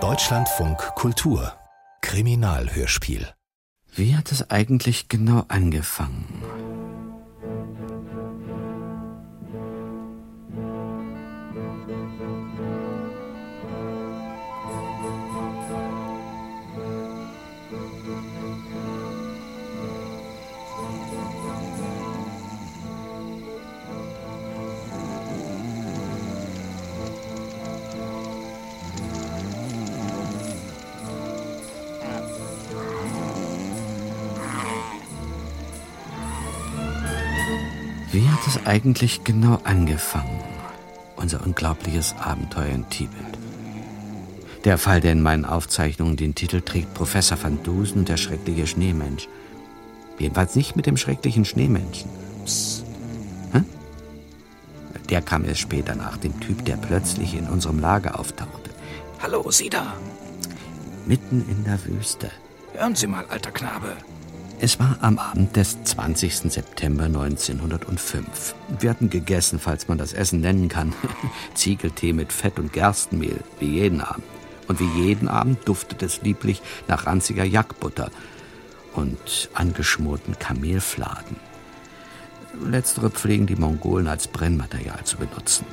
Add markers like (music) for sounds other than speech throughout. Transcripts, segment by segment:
Deutschlandfunk Kultur Kriminalhörspiel Wie hat es eigentlich genau angefangen? Hat es eigentlich genau angefangen? Unser unglaubliches Abenteuer in Tibet. Der Fall, der in meinen Aufzeichnungen den Titel trägt Professor van Dusen und der schreckliche Schneemensch. Jedenfalls nicht mit dem schrecklichen Schneemenschen. Psst. Hä? Der kam erst später nach, dem Typ, der plötzlich in unserem Lager auftauchte. Hallo, Sie da. Mitten in der Wüste. Hören Sie mal, alter Knabe. Es war am Abend des 20. September 1905. Wir hatten gegessen, falls man das Essen nennen kann. (laughs) Ziegeltee mit Fett und Gerstenmehl, wie jeden Abend. Und wie jeden Abend duftet es lieblich nach ranziger Jackbutter und angeschmorten Kamelfladen. Letztere pflegen die Mongolen als Brennmaterial zu benutzen.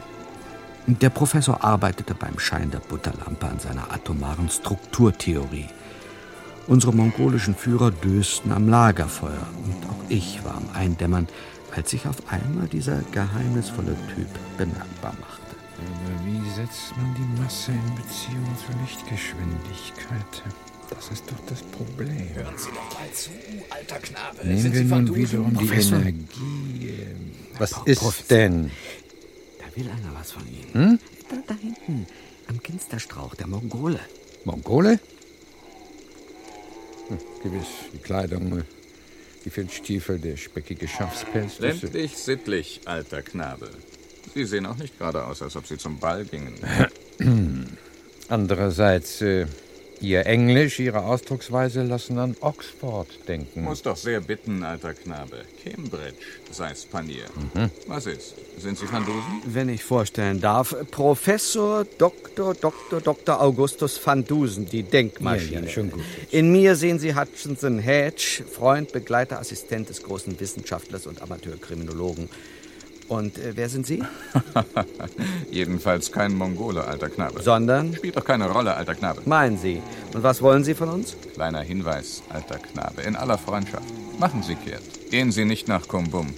Der Professor arbeitete beim Schein der Butterlampe an seiner atomaren Strukturtheorie. Unsere mongolischen Führer dösten am Lagerfeuer und auch ich war am Eindämmern, als sich auf einmal dieser geheimnisvolle Typ bemerkbar machte. Aber wie setzt man die Masse in Beziehung zur Lichtgeschwindigkeit? Das ist doch das Problem. Hören Sie doch mal zu, alter Knabe. Nehmen Sind wir Sie nun wiederum die Professor? Energie. Was Pro- ist Professor. denn? Da will einer was von Ihnen. Hm? Da, da hinten, am Ginsterstrauch, der Mongole. Mongole? Hm, gewiss, die Kleidung, die Filzstiefel, der speckige Schafspelz. Ländlich sittlich, alter Knabe. Sie sehen auch nicht gerade aus, als ob Sie zum Ball gingen. (clears throat) Andererseits, äh, Ihr Englisch, Ihre Ausdrucksweise lassen an Oxford denken. Muss doch sehr bitten, alter Knabe. Cambridge, sei's Panier. Was ist? Sind Sie Van Dusen? Wenn ich vorstellen darf, Professor Dr. Dr. Dr. Augustus van Dusen, die Denkmaschine. Ja, ja, schon gut. In mir sehen Sie Hutchinson Hedge, Freund, Begleiter, Assistent des großen Wissenschaftlers und Amateurkriminologen. Und äh, wer sind Sie? (laughs) Jedenfalls kein Mongole, alter Knabe. Sondern? Spielt doch keine Rolle, alter Knabe. Meinen Sie. Und was wollen Sie von uns? Kleiner Hinweis, alter Knabe. In aller Freundschaft. Machen Sie kehrt. Gehen Sie nicht nach Kumbum.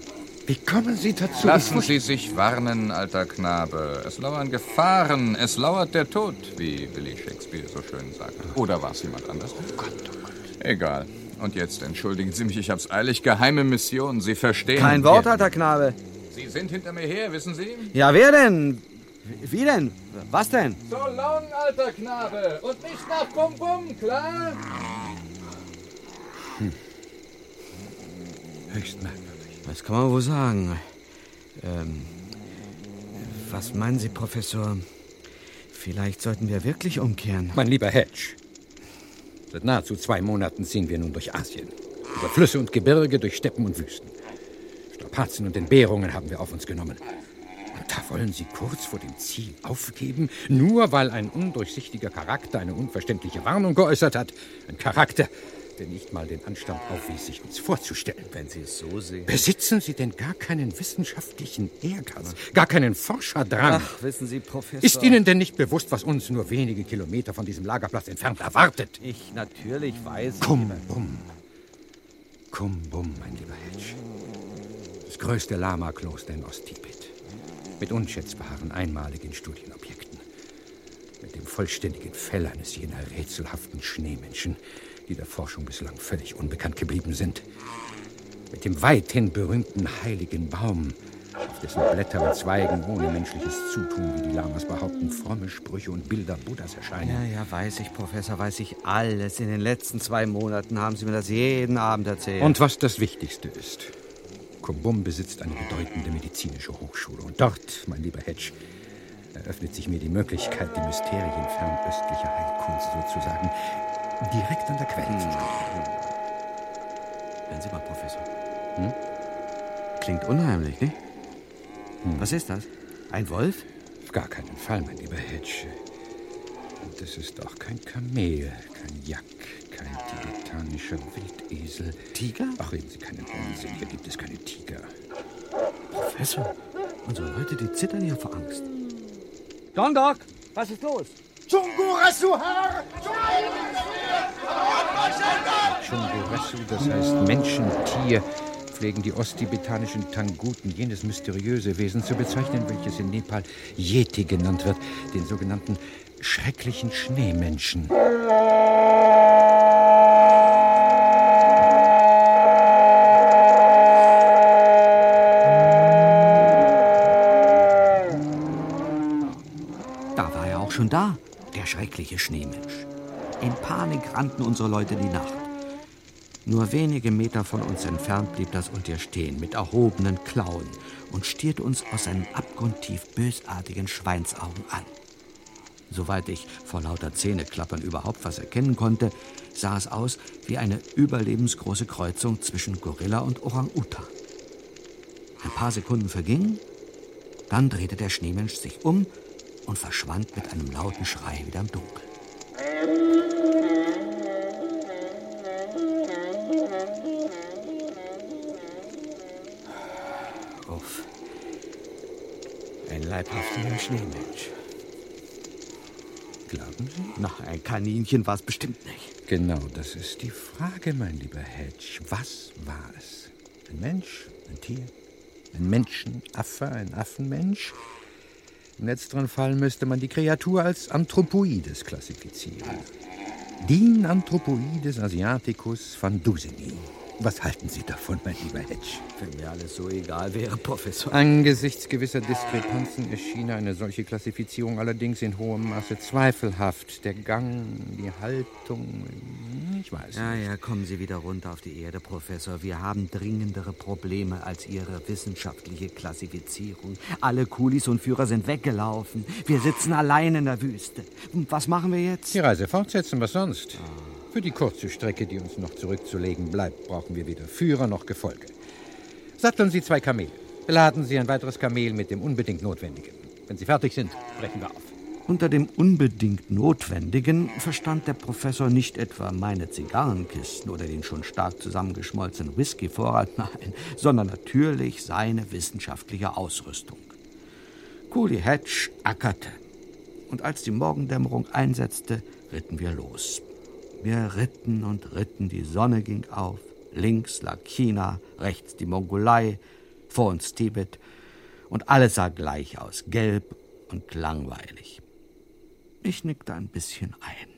Wie kommen Sie dazu? Lassen Sie sich warnen, alter Knabe. Es lauern Gefahren, es lauert der Tod, wie Willy Shakespeare so schön sagt. Oder war es jemand anders? Oh Gott, oh Gott. Egal. Und jetzt entschuldigen Sie mich, ich hab's eilig. Geheime Mission, Sie verstehen. Kein Wort, alter Knabe. Sie sind hinter mir her, wissen Sie? Ja, wer denn? Wie denn? Was denn? So long, alter Knabe. Und nicht nach Kumbum, klar? Höchst merkwürdig. Das kann man wohl sagen. Ähm, was meinen Sie, Professor? Vielleicht sollten wir wirklich umkehren. Mein lieber Hedge, seit nahezu zwei Monaten ziehen wir nun durch Asien. Über Flüsse und Gebirge, durch Steppen und Wüsten. Strapazen und Entbehrungen haben wir auf uns genommen. Und da wollen Sie kurz vor dem Ziel aufgeben, nur weil ein undurchsichtiger Charakter eine unverständliche Warnung geäußert hat. Ein Charakter, der nicht mal den Anstand aufwies, sich uns vorzustellen. Wenn Sie es so sehen. Besitzen Sie denn gar keinen wissenschaftlichen Ehrgeiz, gar keinen Forscherdrang? Ach, wissen Sie, Professor. Ist Ihnen denn nicht bewusst, was uns nur wenige Kilometer von diesem Lagerplatz entfernt erwartet? Ich natürlich weiß. Kum bum. Kum bum, mein lieber Hedge. Das größte Lama-Kloster in Osttibet. Mit unschätzbaren, einmaligen Studienobjekten. Mit dem vollständigen Fell eines jener rätselhaften Schneemenschen, die der Forschung bislang völlig unbekannt geblieben sind. Mit dem weithin berühmten heiligen Baum, auf dessen Blätter und Zweigen ohne menschliches Zutun, wie die Lamas behaupten, fromme Sprüche und Bilder Buddhas erscheinen. Ja, ja, weiß ich, Professor, weiß ich alles. In den letzten zwei Monaten haben Sie mir das jeden Abend erzählt. Und was das Wichtigste ist, Kumbum besitzt eine bedeutende medizinische Hochschule. Und dort, mein lieber Hedge, eröffnet sich mir die Möglichkeit, die Mysterien fernöstlicher Heilkunst sozusagen direkt an der Quelle zu studieren. Hören Sie mal, Professor. Klingt unheimlich, ne? Was ist das? Ein Wolf? gar keinen Fall, mein lieber Hedge. Und es ist auch kein Kamel, kein Jack, kein tibetanischer Wildesel. Tiger? Ach, reden Sie keinen Unsinn. Hier gibt es keine Tiger. Professor, unsere Leute, die zittern ja vor Angst. Dondok, was ist los? Chungoresu, das heißt Menschentier, pflegen die osttibetanischen Tanguten jenes mysteriöse Wesen zu bezeichnen, welches in Nepal Yeti genannt wird, den sogenannten schrecklichen Schneemenschen. Da war er auch schon da, der schreckliche Schneemensch. In Panik rannten unsere Leute die Nacht. Nur wenige Meter von uns entfernt blieb das Untier stehen mit erhobenen Klauen und stierte uns aus seinen abgrundtief bösartigen Schweinsaugen an. Soweit ich vor lauter Zähneklappern überhaupt was erkennen konnte, sah es aus wie eine überlebensgroße Kreuzung zwischen Gorilla und Orang-Utan. Ein paar Sekunden vergingen, dann drehte der Schneemensch sich um und verschwand mit einem lauten Schrei wieder im Dunkel. Schneemensch. Glauben Sie? Na, ein Kaninchen war es bestimmt nicht. Genau, das ist die Frage, mein lieber Hedge. Was war es? Ein Mensch? Ein Tier? Ein Menschenaffe? Ein Affenmensch? Im letzteren Fall müsste man die Kreatur als Anthropoides klassifizieren. Din Anthropoides asiaticus van Duseni. Was halten Sie davon, mein lieber Hedge? Wenn mir alles so egal wäre, Professor. Angesichts gewisser Diskrepanzen erschien eine solche Klassifizierung allerdings in hohem Maße zweifelhaft. Der Gang, die Haltung, ich weiß Ja, nicht. ja, kommen Sie wieder runter auf die Erde, Professor. Wir haben dringendere Probleme als Ihre wissenschaftliche Klassifizierung. Alle Kulis und Führer sind weggelaufen. Wir sitzen allein in der Wüste. Und was machen wir jetzt? Die Reise fortsetzen, was sonst? Für die kurze Strecke, die uns noch zurückzulegen bleibt, brauchen wir weder Führer noch Gefolge. Satteln Sie zwei Kamele. Beladen Sie ein weiteres Kamel mit dem unbedingt Notwendigen. Wenn Sie fertig sind, brechen wir auf. Unter dem unbedingt Notwendigen verstand der Professor nicht etwa meine Zigarrenkisten oder den schon stark zusammengeschmolzenen Whiskyvorrat, (laughs) nein, sondern natürlich seine wissenschaftliche Ausrüstung. Cooley Hatch ackerte. Und als die Morgendämmerung einsetzte, ritten wir los. Wir ritten und ritten, die Sonne ging auf. Links lag China, rechts die Mongolei, vor uns Tibet. Und alles sah gleich aus, gelb und langweilig. Ich nickte ein bisschen ein.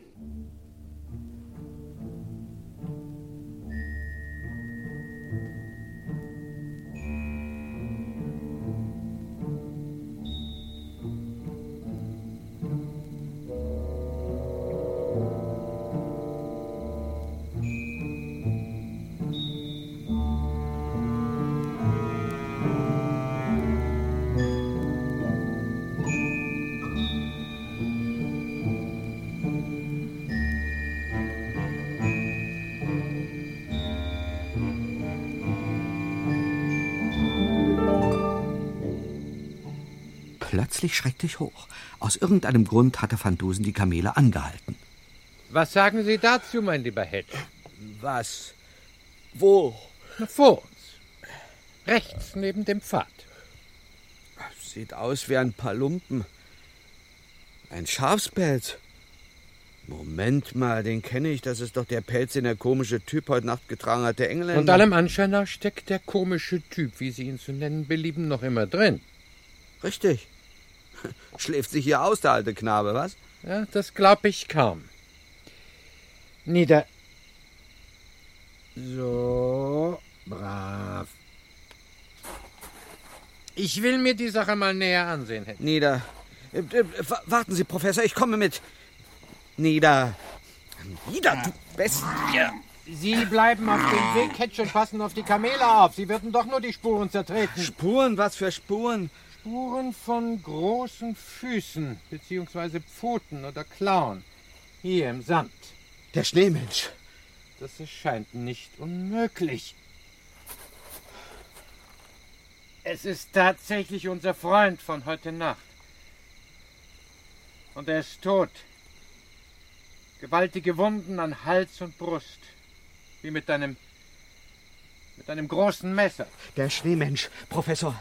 Plötzlich schreckte ich hoch. Aus irgendeinem Grund hatte Van Dusen die Kamele angehalten. Was sagen Sie dazu, mein lieber Hedge? Was? Wo? Na, vor uns. Rechts neben dem Pfad. Sieht aus wie ein paar Lumpen. Ein Schafspelz. Moment mal, den kenne ich. Das ist doch der Pelz, den der komische Typ heute Nacht getragen hat, der Engländer. Und allem Anschein nach steckt der komische Typ, wie Sie ihn zu nennen belieben, noch immer drin. Richtig. (laughs) Schläft sich hier aus, der alte Knabe, was? Ja, das glaube ich kaum. Nieder. So, brav. Ich will mir die Sache mal näher ansehen, Hedge. Nieder. Äh, äh, wa- Warten Sie, Professor, ich komme mit. Nieder. Nieder, du Bestie. Sie bleiben auf dem Weg, Hedge, und passen auf die Kamele auf. Sie würden doch nur die Spuren zertreten. Spuren, was für Spuren? Spuren von großen Füßen, beziehungsweise Pfoten oder Klauen. Hier im Sand. Der Schneemensch. Das erscheint nicht unmöglich. Es ist tatsächlich unser Freund von heute Nacht. Und er ist tot. Gewaltige Wunden an Hals und Brust. Wie mit einem. mit einem großen Messer. Der Schneemensch, Professor.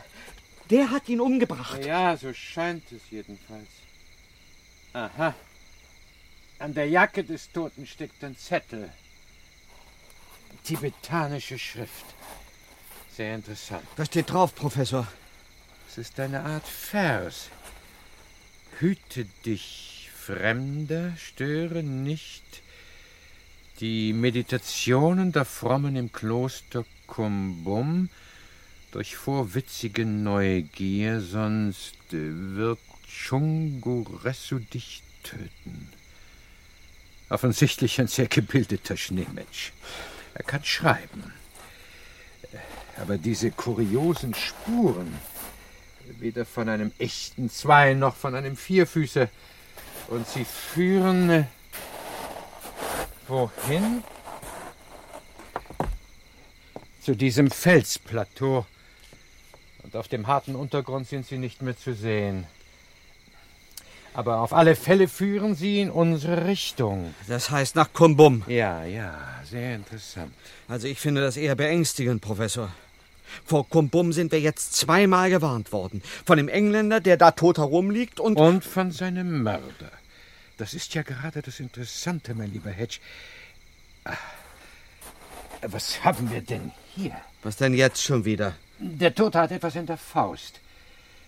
Der hat ihn umgebracht. Ja, so scheint es jedenfalls. Aha. An der Jacke des Toten steckt ein Zettel. Tibetanische Schrift. Sehr interessant. Was steht drauf, Professor? Es ist eine Art Vers. Hüte dich, Fremder, störe nicht die Meditationen der Frommen im Kloster Kumbum durch vorwitzige Neugier, sonst wird Chunguressu dich töten. Offensichtlich ein sehr gebildeter Schneemensch. Er kann schreiben. Aber diese kuriosen Spuren, weder von einem echten Zwei noch von einem Vierfüßer, und sie führen äh, wohin? Zu diesem Felsplateau. Und auf dem harten Untergrund sind sie nicht mehr zu sehen. Aber auf alle Fälle führen sie in unsere Richtung. Das heißt nach Kumbum. Ja, ja, sehr interessant. Also ich finde das eher beängstigend, Professor. Vor Kumbum sind wir jetzt zweimal gewarnt worden. Von dem Engländer, der da tot herumliegt, und. Und von seinem Mörder. Das ist ja gerade das Interessante, mein lieber Hedge. Ah, Was haben wir denn hier? Was denn jetzt schon wieder? Der Tote hat etwas in der Faust.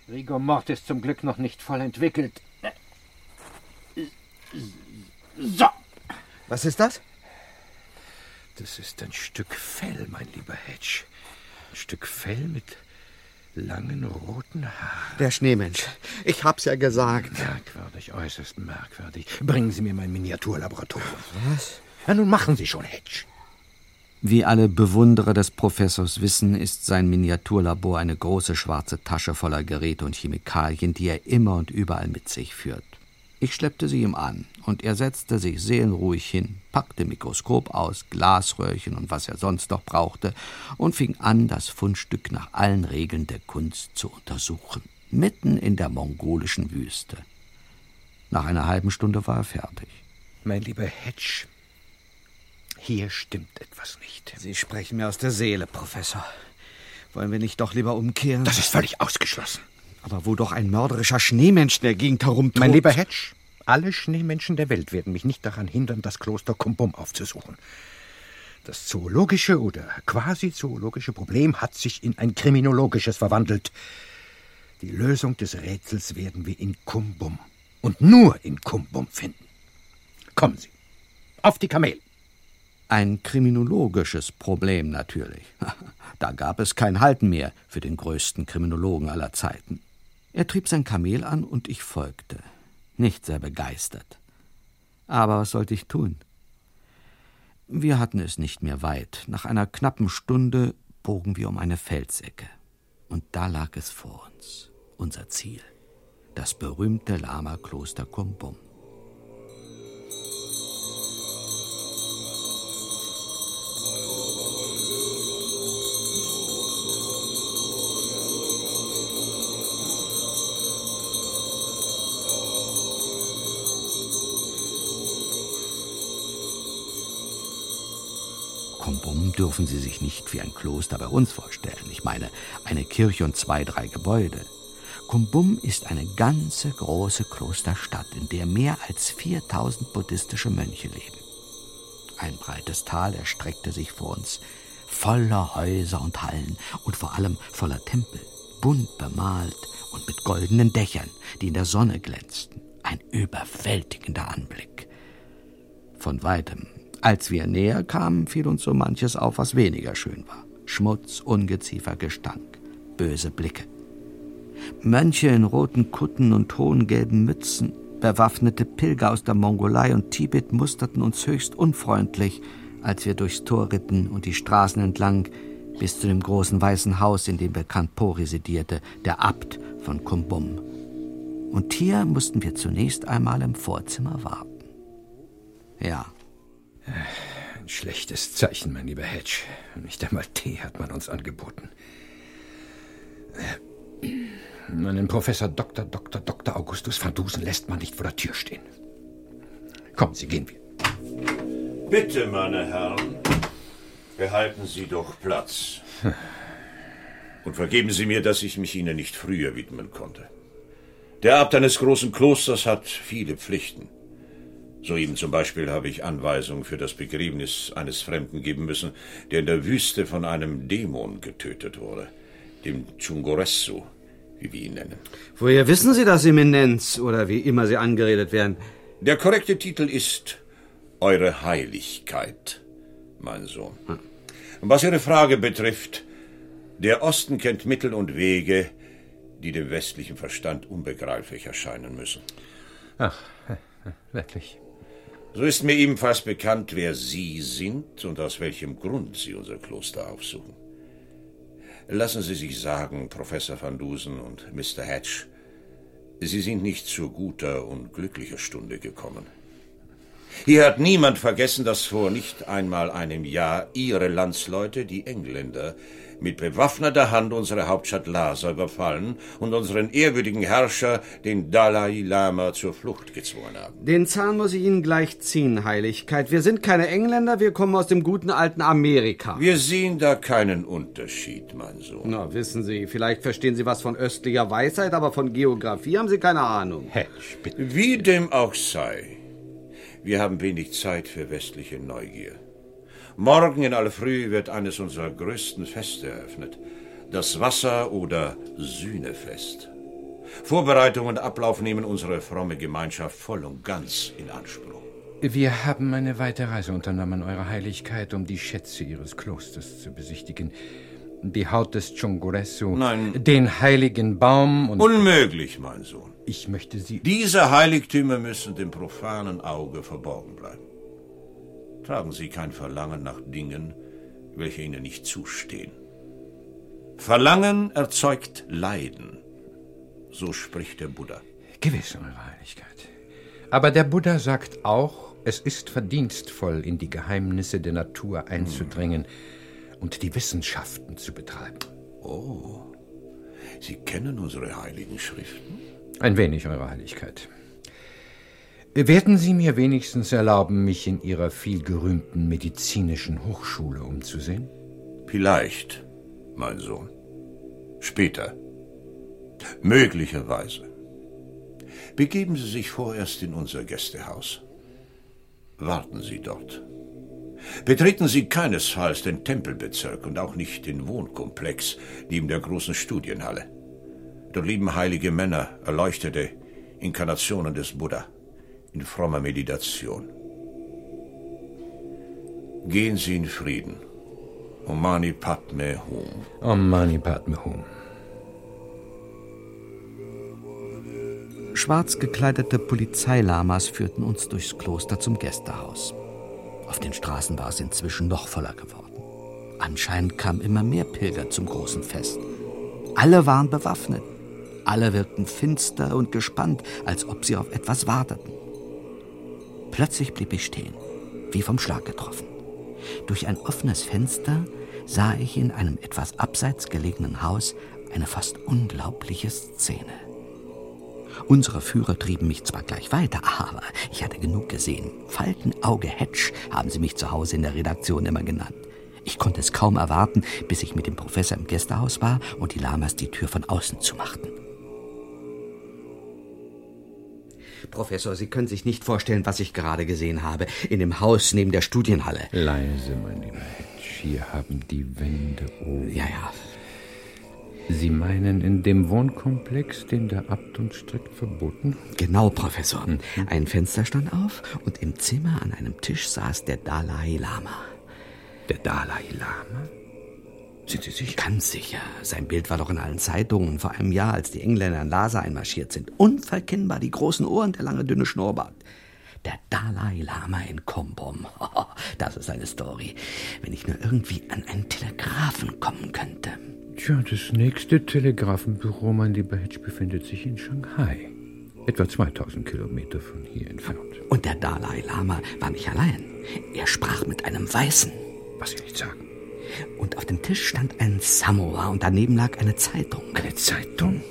Rigor Mortis zum Glück noch nicht voll entwickelt. So, Was ist das? das ist ein Stück Fell, mein lieber Hedge. Ein Stück Fell mit langen roten Haaren. Der Schneemensch. Ich hab's ja gesagt. Merkwürdig, äußerst merkwürdig. Bringen Sie mir mein Miniaturlaboratorium. Was? Ja, nun machen Sie schon, Hedge. Wie alle Bewunderer des Professors wissen, ist sein Miniaturlabor eine große schwarze Tasche voller Geräte und Chemikalien, die er immer und überall mit sich führt. Ich schleppte sie ihm an, und er setzte sich seelenruhig hin, packte Mikroskop aus, Glasröhrchen und was er sonst noch brauchte, und fing an, das Fundstück nach allen Regeln der Kunst zu untersuchen, mitten in der mongolischen Wüste. Nach einer halben Stunde war er fertig. Mein lieber Hedge, hier stimmt etwas nicht. Sie sprechen mir aus der Seele, Professor. Wollen wir nicht doch lieber umkehren? Das ist völlig ausgeschlossen. Aber wo doch ein mörderischer Schneemensch in der Gegend herumtobt. Mein lieber Hedge, alle Schneemenschen der Welt werden mich nicht daran hindern, das Kloster Kumbum aufzusuchen. Das zoologische oder quasi zoologische Problem hat sich in ein kriminologisches verwandelt. Die Lösung des Rätsels werden wir in Kumbum und nur in Kumbum finden. Kommen Sie, auf die Kamel. Ein kriminologisches Problem natürlich. (laughs) Da gab es kein Halten mehr für den größten Kriminologen aller Zeiten. Er trieb sein Kamel an und ich folgte. Nicht sehr begeistert. Aber was sollte ich tun? Wir hatten es nicht mehr weit. Nach einer knappen Stunde bogen wir um eine Felsecke. Und da lag es vor uns, unser Ziel. Das berühmte Lama-Kloster Kumbum. Kumbum dürfen Sie sich nicht wie ein Kloster bei uns vorstellen. Ich meine, eine Kirche und zwei, drei Gebäude. Kumbum ist eine ganze große Klosterstadt, in der mehr als 4000 buddhistische Mönche leben. Ein breites Tal erstreckte sich vor uns, voller Häuser und Hallen und vor allem voller Tempel, bunt bemalt und mit goldenen Dächern, die in der Sonne glänzten. Ein überwältigender Anblick. Von weitem, als wir näher kamen, fiel uns so manches auf, was weniger schön war. Schmutz, Ungeziefer, Gestank, böse Blicke. Mönche in roten Kutten und hohen gelben Mützen, bewaffnete Pilger aus der Mongolei und Tibet musterten uns höchst unfreundlich, als wir durchs Tor ritten und die Straßen entlang bis zu dem großen weißen Haus, in dem bekannt Po residierte, der Abt von Kumbum. Und hier mussten wir zunächst einmal im Vorzimmer warten. Ja, Ein schlechtes Zeichen, mein lieber Hedge. Nicht einmal Tee hat man uns angeboten. Meinen Professor Dr. Dr. Dr. Augustus van Dusen lässt man nicht vor der Tür stehen. Kommen Sie, gehen wir. Bitte, meine Herren, behalten Sie doch Platz. Und vergeben Sie mir, dass ich mich Ihnen nicht früher widmen konnte. Der Abt eines großen Klosters hat viele Pflichten. Soeben zum Beispiel habe ich Anweisungen für das Begräbnis eines Fremden geben müssen, der in der Wüste von einem Dämon getötet wurde, dem Chungoresu, wie wir ihn nennen. Woher wissen Sie das, Eminenz, oder wie immer Sie angeredet werden? Der korrekte Titel ist Eure Heiligkeit, mein Sohn. Hm. Was Ihre Frage betrifft, der Osten kennt Mittel und Wege, die dem westlichen Verstand unbegreiflich erscheinen müssen. Ach, (laughs) wirklich. So ist mir ebenfalls bekannt, wer Sie sind und aus welchem Grund Sie unser Kloster aufsuchen. Lassen Sie sich sagen, Professor van Dusen und Mr. Hatch, Sie sind nicht zu guter und glücklicher Stunde gekommen. Hier hat niemand vergessen, dass vor nicht einmal einem Jahr Ihre Landsleute, die Engländer, mit bewaffneter Hand unsere Hauptstadt Lhasa überfallen und unseren ehrwürdigen Herrscher, den Dalai Lama, zur Flucht gezwungen haben. Den Zahn muss ich Ihnen gleich ziehen, Heiligkeit. Wir sind keine Engländer, wir kommen aus dem guten alten Amerika. Wir sehen da keinen Unterschied, mein Sohn. Na, wissen Sie, vielleicht verstehen Sie was von östlicher Weisheit, aber von Geografie haben Sie keine Ahnung. Hedge, bitte. Wie dem auch sei. Wir haben wenig Zeit für westliche Neugier. Morgen in aller Früh wird eines unserer größten Feste eröffnet. Das Wasser- oder Sühnefest. Vorbereitung und Ablauf nehmen unsere fromme Gemeinschaft voll und ganz in Anspruch. Wir haben eine weite Reise unternommen, Eure Heiligkeit, um die Schätze Ihres Klosters zu besichtigen. Die Haut des Chongoresu, Nein. den heiligen Baum und... Unmöglich, mein Sohn. Ich möchte Sie... Diese Heiligtümer müssen dem profanen Auge verborgen bleiben. Tragen Sie kein Verlangen nach Dingen, welche Ihnen nicht zustehen. Verlangen erzeugt Leiden. So spricht der Buddha. Gewiss, Eure Heiligkeit. Aber der Buddha sagt auch, es ist verdienstvoll, in die Geheimnisse der Natur einzudringen und die Wissenschaften zu betreiben. Oh, Sie kennen unsere heiligen Schriften? Ein wenig, Eure Heiligkeit. Werden Sie mir wenigstens erlauben, mich in Ihrer vielgerühmten medizinischen Hochschule umzusehen? Vielleicht, mein Sohn. Später. Möglicherweise. Begeben Sie sich vorerst in unser Gästehaus. Warten Sie dort. Betreten Sie keinesfalls den Tempelbezirk und auch nicht den Wohnkomplex neben der großen Studienhalle. Dort leben heilige Männer, erleuchtete Inkarnationen des Buddha in frommer Meditation. Gehen Sie in Frieden. Om Mani Padme Hum. Om Mani Padme Hum. Schwarz gekleidete Polizeilamas führten uns durchs Kloster zum Gästehaus. Auf den Straßen war es inzwischen noch voller geworden. Anscheinend kamen immer mehr Pilger zum großen Fest. Alle waren bewaffnet. Alle wirkten finster und gespannt, als ob sie auf etwas warteten. Plötzlich blieb ich stehen, wie vom Schlag getroffen. Durch ein offenes Fenster sah ich in einem etwas abseits gelegenen Haus eine fast unglaubliche Szene. Unsere Führer trieben mich zwar gleich weiter, aber ich hatte genug gesehen. Faltenauge Hedge haben sie mich zu Hause in der Redaktion immer genannt. Ich konnte es kaum erwarten, bis ich mit dem Professor im Gästehaus war und die Lamas die Tür von außen zumachten. Professor, Sie können sich nicht vorstellen, was ich gerade gesehen habe. In dem Haus neben der Studienhalle. Leise, mein lieber Hedge. Hier haben die Wände oben. Ja, ja. Sie meinen in dem Wohnkomplex, den der Abt uns strikt verboten? Genau, Professor. Ein Fenster stand auf und im Zimmer an einem Tisch saß der Dalai Lama. Der Dalai Lama? Sind Sie sicher? Ganz sicher. Sein Bild war doch in allen Zeitungen vor einem Jahr, als die Engländer in Lhasa einmarschiert sind. Unverkennbar die großen Ohren, der lange, dünne Schnurrbart. Der Dalai Lama in Kombom. (laughs) Das ist eine Story. Wenn ich nur irgendwie an einen Telegraphen kommen könnte. Tja, das nächste Telegrafenbüro, mein lieber Hedge, befindet sich in Shanghai. Etwa 2000 Kilometer von hier entfernt. Und der Dalai Lama war nicht allein. Er sprach mit einem Weißen. Was Sie nicht sagen. Und auf dem Tisch stand ein Samovar und daneben lag eine Zeitung. Eine Zeitung?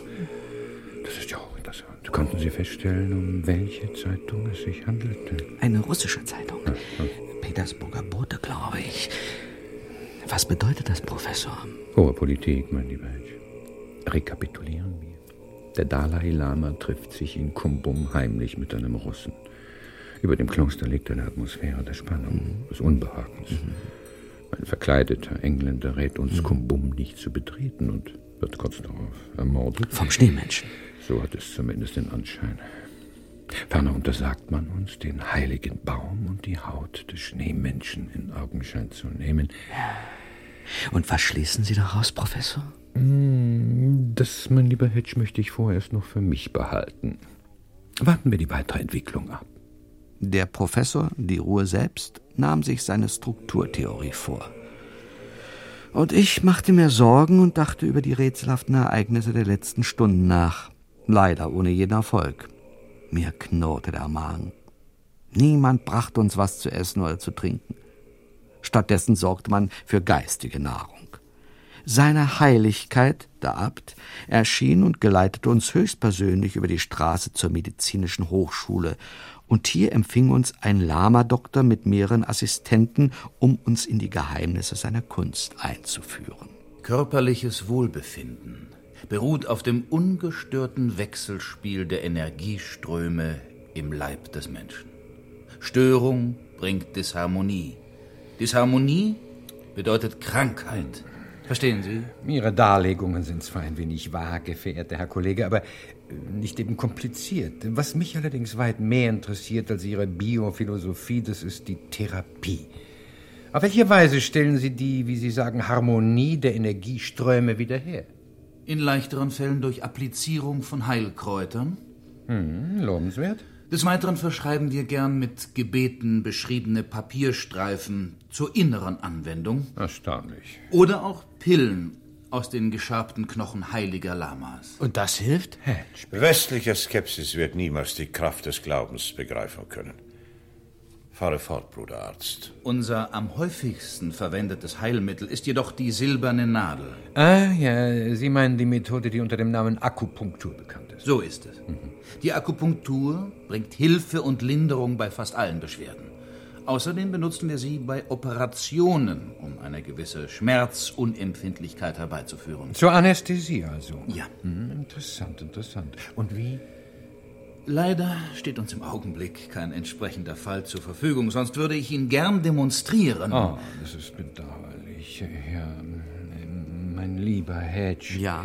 Das ist ja auch interessant. Konnten Sie feststellen, um welche Zeitung es sich handelte? Eine russische Zeitung. Petersburger Bote, glaube ich. Was bedeutet das, Professor? Hohe Politik, mein lieber Hedge. Rekapitulieren wir. Der Dalai Lama trifft sich in Kumbum heimlich mit einem Russen. Über dem Kloster liegt eine Atmosphäre der Spannung, des Unbehagens. Ein verkleideter Engländer rät uns, Kumbum nicht zu betreten und wird kurz darauf ermordet. Vom Schneemenschen. So hat es zumindest den Anschein. Ferner untersagt man uns, den heiligen Baum und die Haut des Schneemenschen in Augenschein zu nehmen. Und was schließen Sie daraus, Professor? Hm, Das, mein lieber Hedge, möchte ich vorerst noch für mich behalten. Warten wir die weitere Entwicklung ab. Der Professor, die Ruhe selbst, nahm sich seine Strukturtheorie vor. Und ich machte mir Sorgen und dachte über die rätselhaften Ereignisse der letzten Stunden nach. Leider ohne jeden Erfolg. Mir knurrte der Magen. Niemand brachte uns was zu essen oder zu trinken. Stattdessen sorgte man für geistige Nahrung. Seine Heiligkeit, der Abt, erschien und geleitete uns höchstpersönlich über die Straße zur medizinischen Hochschule, und hier empfing uns ein Lama-Doktor mit mehreren Assistenten, um uns in die Geheimnisse seiner Kunst einzuführen. Körperliches Wohlbefinden beruht auf dem ungestörten Wechselspiel der Energieströme im Leib des Menschen. Störung bringt Disharmonie. Disharmonie bedeutet Krankheit. Verstehen Sie? Ihre Darlegungen sind zwar ein wenig vage, verehrter Herr Kollege, aber nicht eben kompliziert. Was mich allerdings weit mehr interessiert als Ihre Biophilosophie, das ist die Therapie. Auf welche Weise stellen Sie die, wie Sie sagen, Harmonie der Energieströme wieder her? In leichteren Fällen durch Applizierung von Heilkräutern. Hm, lobenswert. Des Weiteren verschreiben wir gern mit Gebeten beschriebene Papierstreifen zur inneren Anwendung Erstaunlich. oder auch Pillen aus den geschabten Knochen heiliger Lamas. Und das hilft? Westliche Skepsis wird niemals die Kraft des Glaubens begreifen können. Fahre fort, Bruder Arzt. Unser am häufigsten verwendetes Heilmittel ist jedoch die silberne Nadel. Ah, ja, Sie meinen die Methode, die unter dem Namen Akupunktur bekannt ist. So ist es. Die Akupunktur bringt Hilfe und Linderung bei fast allen Beschwerden. Außerdem benutzen wir sie bei Operationen, um eine gewisse Schmerzunempfindlichkeit herbeizuführen. Zur Anästhesie also. Ja. Hm, interessant, interessant. Und wie? Leider steht uns im Augenblick kein entsprechender Fall zur Verfügung, sonst würde ich ihn gern demonstrieren. Oh, das ist bedauerlich. Ja, mein lieber Hedge. Ja?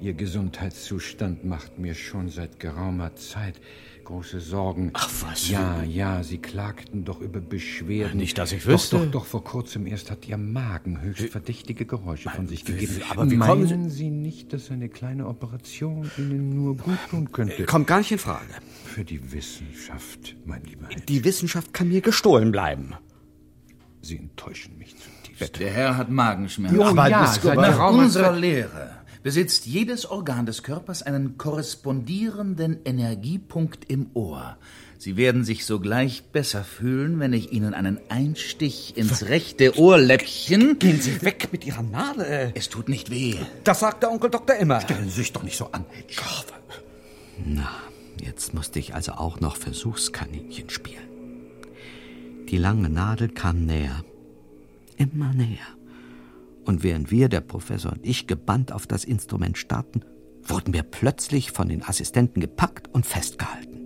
Ihr Gesundheitszustand macht mir schon seit geraumer Zeit große Sorgen. Ach, was? Ja, ja, Sie klagten doch über Beschwerden. Nicht, dass ich doch, wüsste. Doch, doch, vor kurzem erst hat Ihr Magen höchst verdächtige Geräusche von sich gegeben. aber wie kommen Sie- Meinen Sie nicht, dass eine kleine Operation Ihnen nur gut tun könnte? Kommt gar nicht in Frage. Für die Wissenschaft, mein lieber Hedge. Die Wissenschaft kann mir gestohlen bleiben. Sie enttäuschen mich zutiefst. Der Herr hat Magenschmerzen. aber ja, das- seit Nach unserer Lehre besitzt jedes Organ des Körpers einen korrespondierenden Energiepunkt im Ohr. Sie werden sich sogleich besser fühlen, wenn ich Ihnen einen Einstich ins rechte Ohrläppchen. Gehen Sie weg mit Ihrer Nadel. Es tut nicht weh. Das sagt der Onkel Doktor immer. Stellen Sie sich doch nicht so an, Hedge. Na, jetzt musste ich also auch noch Versuchskaninchen spielen. Die lange Nadel kam näher. Immer näher. Und während wir, der Professor und ich, gebannt auf das Instrument starrten, wurden wir plötzlich von den Assistenten gepackt und festgehalten.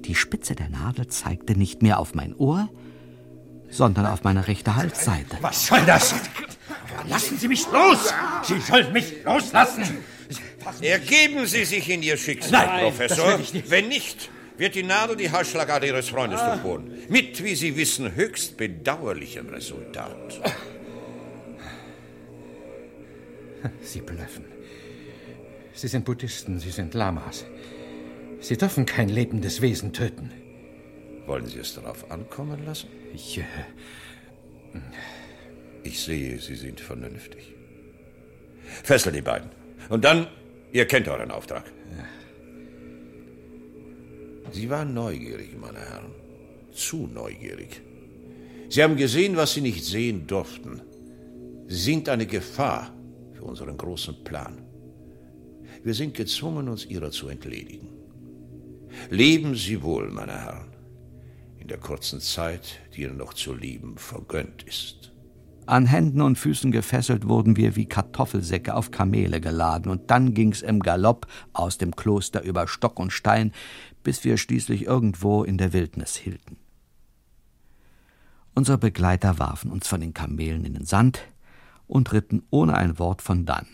Die Spitze der Nadel zeigte nicht mehr auf mein Ohr, sondern auf meine rechte Halsseite. Was soll das? Lassen Sie mich los! Sie sollen mich loslassen! Ergeben Sie sich in Ihr Schicksal, Nein, Professor. das will ich nicht. Wenn nicht, wird die Nadel die Halsschlagader Ihres Freundes durchbohren. Mit, wie Sie wissen, höchst bedauerlichem Resultat. Sie blöffen. Sie sind Buddhisten, Sie sind Lamas. Sie dürfen kein lebendes Wesen töten. Wollen Sie es darauf ankommen lassen? Ich, äh, Ich sehe, Sie sind vernünftig. Fessel die beiden. Und dann, ihr kennt euren Auftrag. Sie waren neugierig, meine Herren. Zu neugierig. Sie haben gesehen, was Sie nicht sehen durften. Sie sind eine Gefahr unseren großen Plan. Wir sind gezwungen, uns ihrer zu entledigen. Leben Sie wohl, meine Herren, in der kurzen Zeit, die Ihnen noch zu leben vergönnt ist. An Händen und Füßen gefesselt wurden wir wie Kartoffelsäcke auf Kamele geladen, und dann ging's im Galopp aus dem Kloster über Stock und Stein, bis wir schließlich irgendwo in der Wildnis hielten. Unsere Begleiter warfen uns von den Kamelen in den Sand und ritten ohne ein Wort von dann.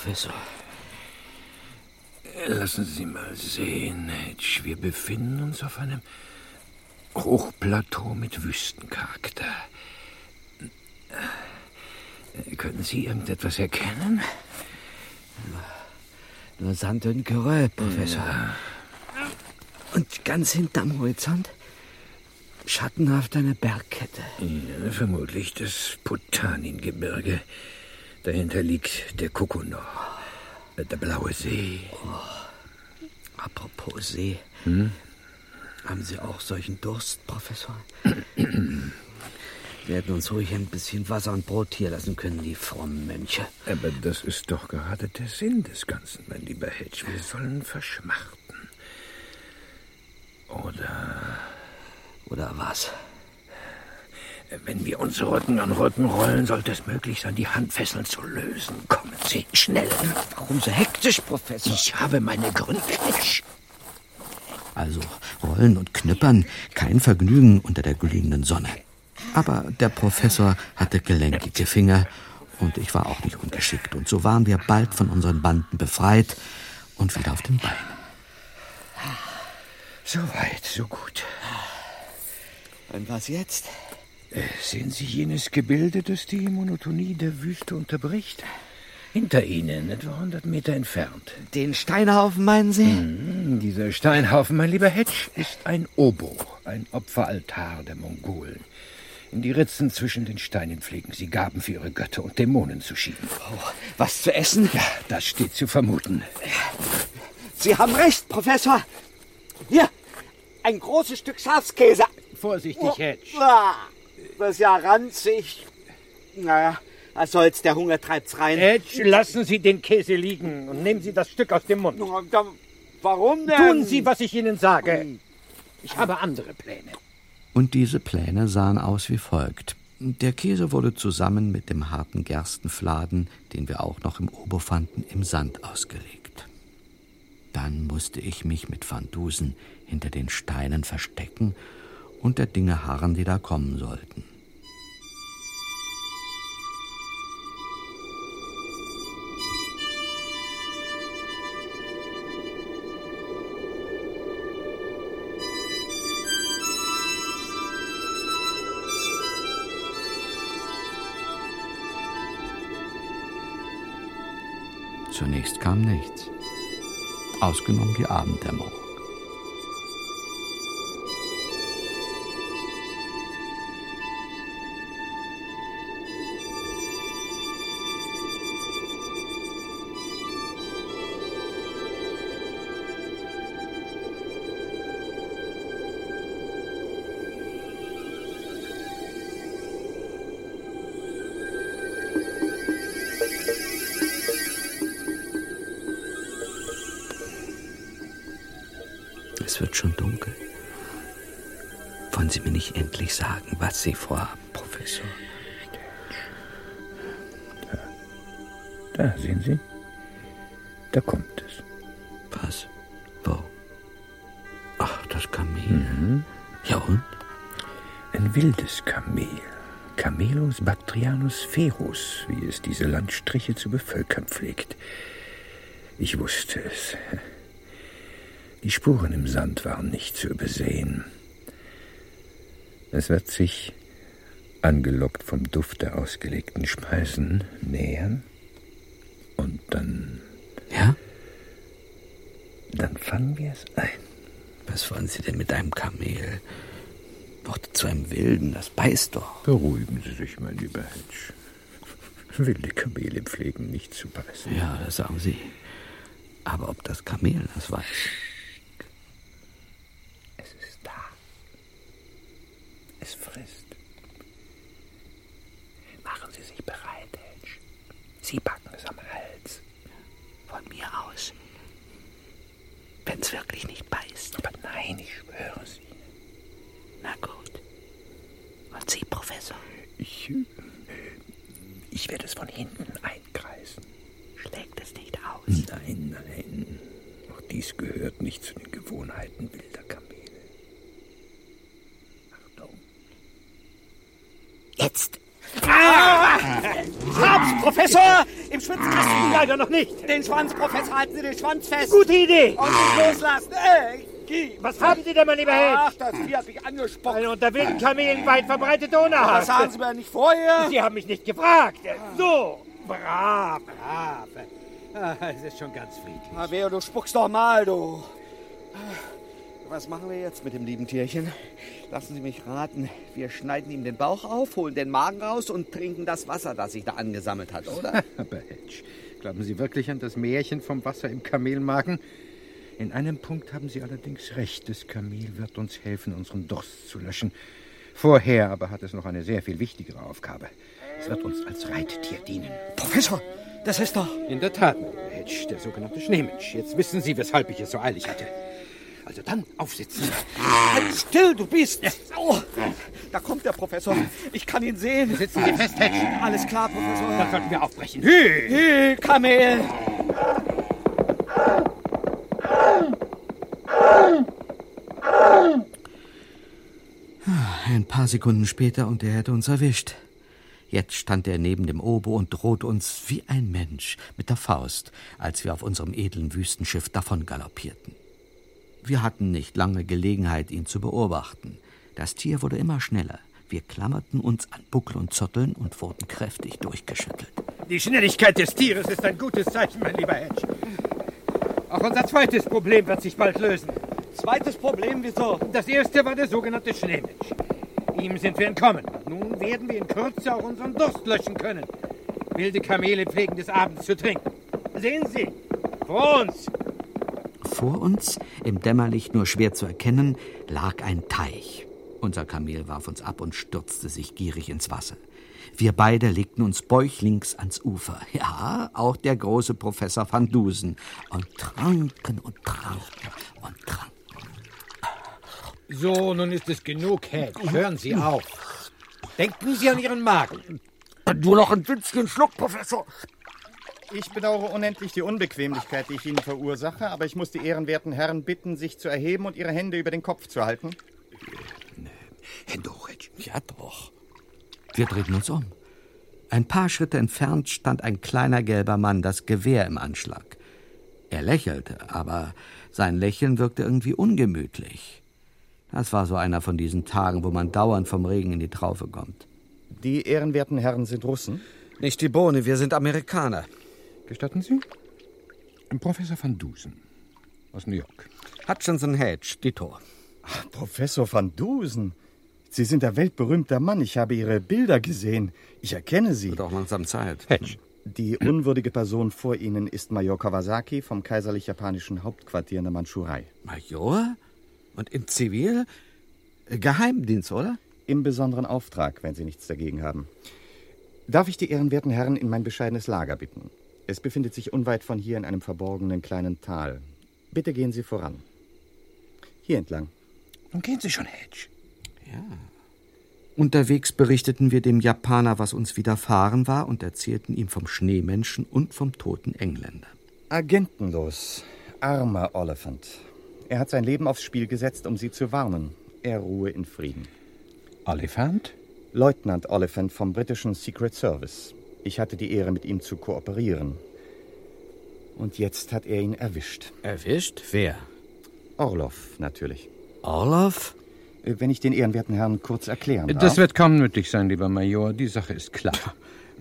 Professor? Lassen Sie mal sehen, Hedge. Wir befinden uns auf einem Hochplateau mit Wüstencharakter. Äh, Können Sie irgendetwas erkennen? Nur Sand und Geröll, Professor. Und ganz hinterm Horizont schattenhaft eine Bergkette. Ja, vermutlich das Putanin-Gebirge. Dahinter liegt der Kokonor, äh, der blaue See. Apropos See. Haben Sie auch solchen Durst, Professor? Wir hätten uns ruhig ein bisschen Wasser und Brot hier lassen können, die frommen Mönche. Aber das ist doch gerade der Sinn des Ganzen, mein lieber Hedge. Wir sollen verschmachten. Oder Oder was? Wenn wir uns Rücken an Rücken rollen, sollte es möglich sein, die Handfesseln zu lösen. Kommen Sie, schnell. Warum so hektisch, Professor? Ich habe meine Gründe. Also rollen und knüppern, kein Vergnügen unter der glühenden Sonne. Aber der Professor hatte gelenkige Finger und ich war auch nicht ungeschickt. Und so waren wir bald von unseren Banden befreit und wieder auf den Beinen. So weit, so gut. Und was jetzt? Äh, Sehen Sie jenes Gebilde, das die Monotonie der Wüste unterbricht? Hinter Ihnen, etwa 100 Meter entfernt. Den Steinhaufen, meinen Sie? Hm, Dieser Steinhaufen, mein lieber Hedge, ist ein Obo, ein Opferaltar der Mongolen. In die Ritzen zwischen den Steinen pflegen sie Gaben für ihre Götter und Dämonen zu schieben. Was zu essen? Ja, das steht zu vermuten. Sie haben recht, Professor. Hier, ein großes Stück Schafskäse. Vorsichtig, Hedge. Ah, Das ist ja ranzig. Naja, was soll's, der Hunger treibt's rein. Hedge, lassen Sie den Käse liegen und nehmen Sie das Stück aus dem Mund. Da- Warum denn? Tun Sie, was ich Ihnen sage. Ich habe andere Pläne. Und diese Pläne sahen aus wie folgt. Der Käse wurde zusammen mit dem harten Gerstenfladen, den wir auch noch im Obo fanden, im Sand ausgelegt. Dann musste ich mich mit Van Dusen hinter den Steinen verstecken und der Dinge harren, die da kommen sollten. Zunächst kam nichts, ausgenommen die Abenddämmerung. Wird schon dunkel. Wollen Sie mir nicht endlich sagen, was Sie vorhaben, Professor? Da, sehen Sie? Da kommt es. Was? Wo? Ach, das Kamel. Ja und? Ein wildes Kamel. Camelus Bactrianus ferus, wie es diese Landstriche zu bevölkern pflegt. Ich wusste es. Die Spuren im Sand waren nicht zu übersehen. Es wird sich, angelockt vom Duft der ausgelegten Speisen, nähern und dann. Ja? Dann fangen wir es ein. Was wollen Sie denn mit einem Kamel? Worte zu einem Wilden, das beißt doch. Beruhigen Sie sich, mein lieber Hedge. Wilde Kamele pflegen nicht zu beißen. Ja, das sagen Sie. Aber ob das Kamel das weiß? Es ist da. Es frisst. Machen Sie sich bereit, Hedge. Sie packen es am Hals. Von mir aus. Wenn es wirklich nicht beißt. Aber nein, ich schwöre es Ihnen. Na gut. Und Sie, Professor? Ich. Ich werde es von hinten einkreisen. Schlägt es nicht aus? Nein, nein. Auch dies gehört nicht zu den Gewohnheiten wilder Kamele. Achtung. Jetzt! Hab's, Professor! Im Schwitzkasten leider noch nicht. Den Schwanz, Professor, halten Sie den Schwanz fest. Gute Idee. Und nicht loslassen. Äh, geh. Was haben Sie denn, mein lieber Held? Ach, das Vieh hat mich angesprochen. Eine unter wilden Kamelen weit verbreitete Unerhaft. Das sagen Sie mir nicht vorher. Sie haben mich nicht gefragt. So, brav, brav. Ah, Es ist schon ganz friedlich. Na, Beo, du spuckst doch mal, du. Was machen wir jetzt mit dem lieben Tierchen? Lassen Sie mich raten. Wir schneiden ihm den Bauch auf, holen den Magen raus und trinken das Wasser, das sich da angesammelt hat, oder? (laughs) Aber Hedge, glauben Sie wirklich an das Märchen vom Wasser im Kamelmagen? In einem Punkt haben Sie allerdings recht. Das Kamel wird uns helfen, unseren Durst zu löschen. Vorher aber hat es noch eine sehr viel wichtigere Aufgabe. Es wird uns als Reittier dienen. Professor, das ist doch... In der Tat, Hedge, der sogenannte Schneemensch. Jetzt wissen Sie, weshalb ich es so eilig hatte. Also dann aufsitzen. Halt still, du bist. Oh, da kommt der Professor. Ich kann ihn sehen. Sitzen Sie fest, Hedge. Alles klar, Professor. Dann sollten wir aufbrechen. Hü! Hey, Kamel. Ein paar Sekunden später und er hätte uns erwischt. Jetzt stand er neben dem Obo und drohte uns wie ein Mensch mit der Faust, als wir auf unserem edlen Wüstenschiff davon galoppierten. Wir hatten nicht lange Gelegenheit, ihn zu beobachten. Das Tier wurde immer schneller. Wir klammerten uns an Buckel und Zotteln und wurden kräftig durchgeschüttelt. Die Schnelligkeit des Tieres ist ein gutes Zeichen, mein lieber Hedge. Auch unser zweites Problem wird sich bald lösen. Zweites Problem, wieso? Das erste war der sogenannte Schneemensch. Ihm sind wir entkommen. Nun werden wir in Kürze auch unseren Durst löschen können. Wilde Kamele pflegen des Abends zu trinken. Sehen Sie, vor uns. Vor uns, im Dämmerlicht nur schwer zu erkennen, lag ein Teich. Unser Kamel warf uns ab und stürzte sich gierig ins Wasser. Wir beide legten uns bäuchlings ans Ufer. (laughs) Ja, auch der große Professor van Dusen. Und tranken und tranken und tranken. So, nun ist es genug, Hedge. Hören Sie auf. Denken Sie an Ihren Magen. Nur noch ein winzigen Schluck, Professor. Ich bedauere unendlich die Unbequemlichkeit, die ich Ihnen verursache, aber ich muss die ehrenwerten Herren bitten, sich zu erheben und ihre Hände über den Kopf zu halten. Hände hoch, Hedge. Ja, doch. Wir drehten uns um. Ein paar Schritte entfernt stand ein kleiner gelber Mann, das Gewehr im Anschlag. Er lächelte, aber sein Lächeln wirkte irgendwie ungemütlich. Das war so einer von diesen Tagen, wo man dauernd vom Regen in die Traufe kommt. Die ehrenwerten Herren sind Russen. Nicht die Bohne, wir sind Amerikaner. Gestatten Sie? Professor van Dusen aus New York. Hutchinson Hedge, Dito. Professor van Dusen. Sie sind ein weltberühmter Mann. Ich habe Ihre Bilder gesehen. Ich erkenne Sie. Wird auch langsam Zeit. Hedge. Die unwürdige Person vor Ihnen ist Major Kawasaki vom kaiserlich-japanischen Hauptquartier in der Mandschurei. Major? Und im Zivil? Geheimdienst, oder? Im besonderen Auftrag, wenn Sie nichts dagegen haben. Darf ich die ehrenwerten Herren in mein bescheidenes Lager bitten? Es befindet sich unweit von hier in einem verborgenen kleinen Tal. Bitte gehen Sie voran. Hier entlang. Nun gehen Sie schon, Hedge. Ja. Unterwegs berichteten wir dem Japaner, was uns widerfahren war, und erzählten ihm vom Schneemenschen und vom toten Engländer. Agentenlos. Armer Oliphant. Er hat sein Leben aufs Spiel gesetzt, um Sie zu warnen. Er ruhe in Frieden. Oliphant? Leutnant Oliphant vom britischen Secret Service. Ich hatte die Ehre, mit ihm zu kooperieren. Und jetzt hat er ihn erwischt. Erwischt? Wer? Orlov, natürlich. Orlov? Äh, Wenn ich den ehrenwerten Herrn kurz erklären darf. Das wird kaum nötig sein, lieber Major. Die Sache ist klar.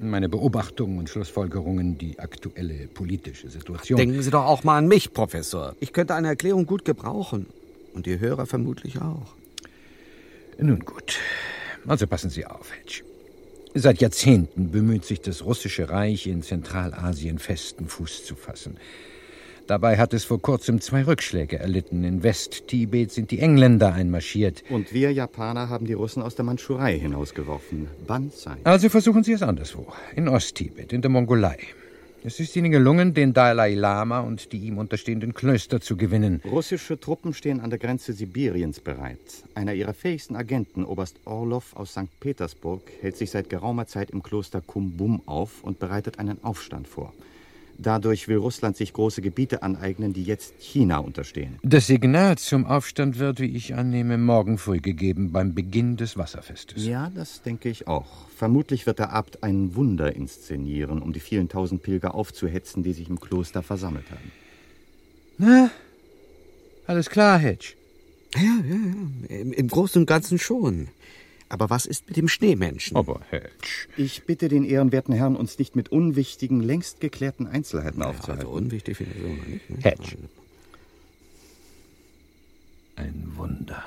Meine Beobachtungen und Schlussfolgerungen, die aktuelle politische Situation. Denken Sie doch auch mal an mich, Professor. Ich könnte eine Erklärung gut gebrauchen. Und die Hörer vermutlich auch. Nun gut. Also passen Sie auf, Hedge. Seit Jahrzehnten bemüht sich das russische Reich, in Zentralasien festen Fuß zu fassen. Dabei hat es vor kurzem zwei Rückschläge erlitten. In West-Tibet sind die Engländer einmarschiert. Und wir Japaner haben die Russen aus der Mandschurei hinausgeworfen. Banzai. Also versuchen Sie es anderswo. In Osttibet, in der Mongolei. Es ist Ihnen gelungen, den Dalai Lama und die ihm unterstehenden Klöster zu gewinnen. Russische Truppen stehen an der Grenze Sibiriens bereit. Einer ihrer fähigsten Agenten, Oberst Orlov aus St. Petersburg, hält sich seit geraumer Zeit im Kloster Kumbum auf und bereitet einen Aufstand vor. Dadurch will Russland sich große Gebiete aneignen, die jetzt China unterstehen. Das Signal zum Aufstand wird, wie ich annehme, morgen früh gegeben, beim Beginn des Wasserfestes. Ja, das denke ich auch. Vermutlich wird der Abt ein Wunder inszenieren, um die vielen tausend Pilger aufzuhetzen, die sich im Kloster versammelt haben. Na, alles klar, Hedge. Ja, ja, ja. Im, Im Großen und Ganzen schon. Aber was ist mit dem Schneemenschen? Aber Hedge. Ich bitte den ehrenwerten Herrn, uns nicht mit unwichtigen, längst geklärten Einzelheiten aufzuhalten. Also unwichtig finde ich immer nicht. Ne? Hedge. Ein Wunder.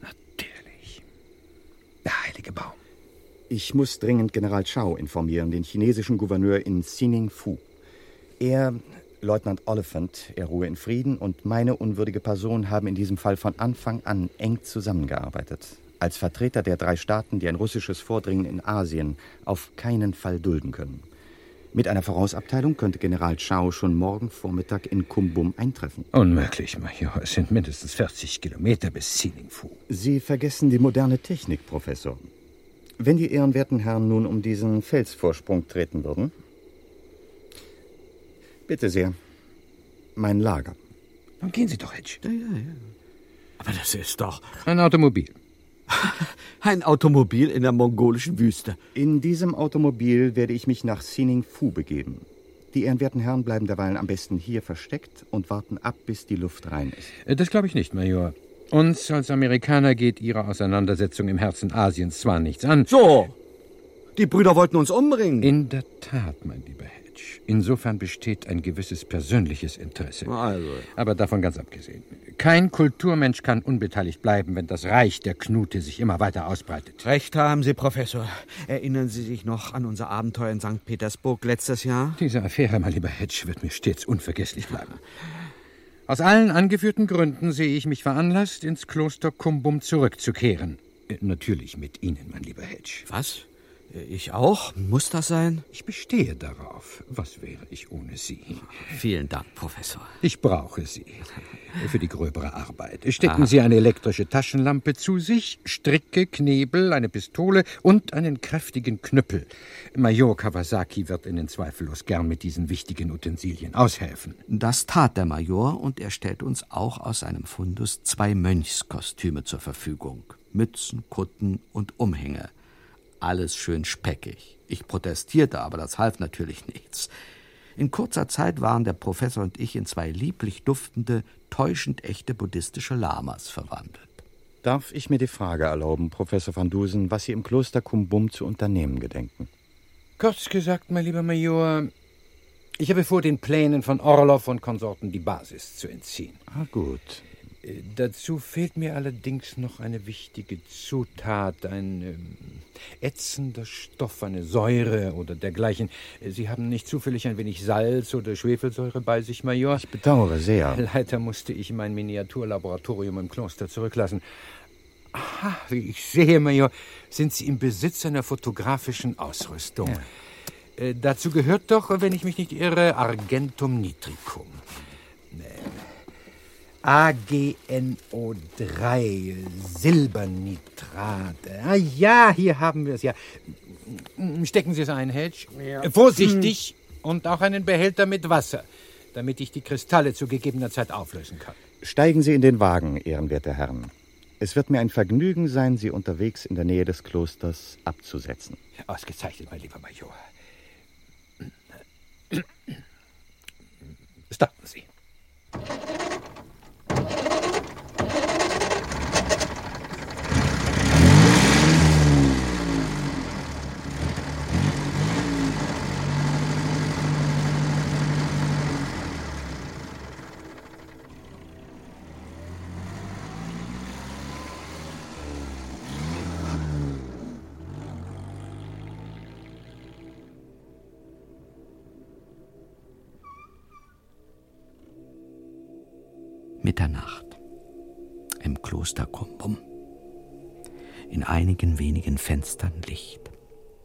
Natürlich. Der heilige Baum. Ich muss dringend General Chao informieren, den chinesischen Gouverneur in Xining Fu. Er, Leutnant Oliphant, er ruhe in Frieden und meine unwürdige Person haben in diesem Fall von Anfang an eng zusammengearbeitet. Als Vertreter der drei Staaten, die ein russisches Vordringen in Asien auf keinen Fall dulden können. Mit einer Vorausabteilung könnte General Chao schon morgen Vormittag in Kumbum eintreffen. Unmöglich, Major. Es sind mindestens 40 Kilometer bis Xiningfu. Sie vergessen die moderne Technik, Professor. Wenn die ehrenwerten Herren nun um diesen Felsvorsprung treten würden. Bitte sehr. Mein Lager. Dann gehen Sie doch, Hedge. Ja, ja, ja. Aber das ist doch Ein Automobil. (laughs) ein Automobil in der mongolischen Wüste. In diesem Automobil werde ich mich nach Sining Fu begeben. Die ehrenwerten Herren bleiben derweilen am besten hier versteckt und warten ab, bis die Luft rein ist. Äh, Das glaube ich nicht, Major. Uns als Amerikaner geht Ihre Auseinandersetzung im Herzen Asiens zwar nichts an. So, die Brüder wollten uns umbringen. In der Tat, mein lieber Insofern besteht ein gewisses persönliches Interesse. Also. Aber davon ganz abgesehen. Kein Kulturmensch kann unbeteiligt bleiben, wenn das Reich der Knute sich immer weiter ausbreitet. Recht haben Sie, Professor. Erinnern Sie sich noch an unser Abenteuer in St. Petersburg letztes Jahr? Diese Affäre, mein lieber Hedge, wird mir stets unvergesslich bleiben. Aus allen angeführten Gründen sehe ich mich veranlasst, ins Kloster Kumbum zurückzukehren. Äh, Natürlich mit Ihnen, mein lieber Hedge. Was? Ich auch? Muss das sein? Ich bestehe darauf. Was wäre ich ohne Sie? Vielen Dank, Professor. Ich brauche Sie für die gröbere Arbeit. Stecken Sie eine elektrische Taschenlampe zu sich, Stricke, Knebel, eine Pistole und einen kräftigen Knüppel. Major Kawasaki wird Ihnen zweifellos gern mit diesen wichtigen Utensilien aushelfen. Das tat der Major und er stellt uns auch aus seinem Fundus zwei Mönchskostüme zur Verfügung. Mützen, Kutten und Umhänge. Alles schön speckig. Ich protestierte, aber das half natürlich nichts. In kurzer Zeit waren der Professor und ich in zwei lieblich duftende, täuschend echte buddhistische Lamas verwandelt. Darf ich mir die Frage erlauben, Professor van Dusen, was Sie im Kloster Kumbum zu unternehmen gedenken? Kurz gesagt, mein lieber Major, ich habe vor, den Plänen von Orlov und Konsorten die Basis zu entziehen. Ah, gut. Dazu fehlt mir allerdings noch eine wichtige Zutat, ein ähm, ätzender Stoff, eine Säure oder dergleichen. Sie haben nicht zufällig ein wenig Salz oder Schwefelsäure bei sich, Major? Ich bedauere sehr. Leider musste ich mein Miniaturlaboratorium im Kloster zurücklassen. Aha, wie ich sehe, Major, sind Sie im Besitz einer fotografischen Ausrüstung. Äh, dazu gehört doch, wenn ich mich nicht irre, Argentum nitricum. AGNO3, Silbernitrat. Ah ja, hier haben wir es ja. Stecken Sie es ein, Hedge. Äh, Vorsichtig und auch einen Behälter mit Wasser, damit ich die Kristalle zu gegebener Zeit auflösen kann. Steigen Sie in den Wagen, ehrenwerte Herren. Es wird mir ein Vergnügen sein, Sie unterwegs in der Nähe des Klosters abzusetzen. Ausgezeichnet, mein lieber Major. Starten Sie. Kloster Kumbum. In einigen wenigen Fenstern Licht.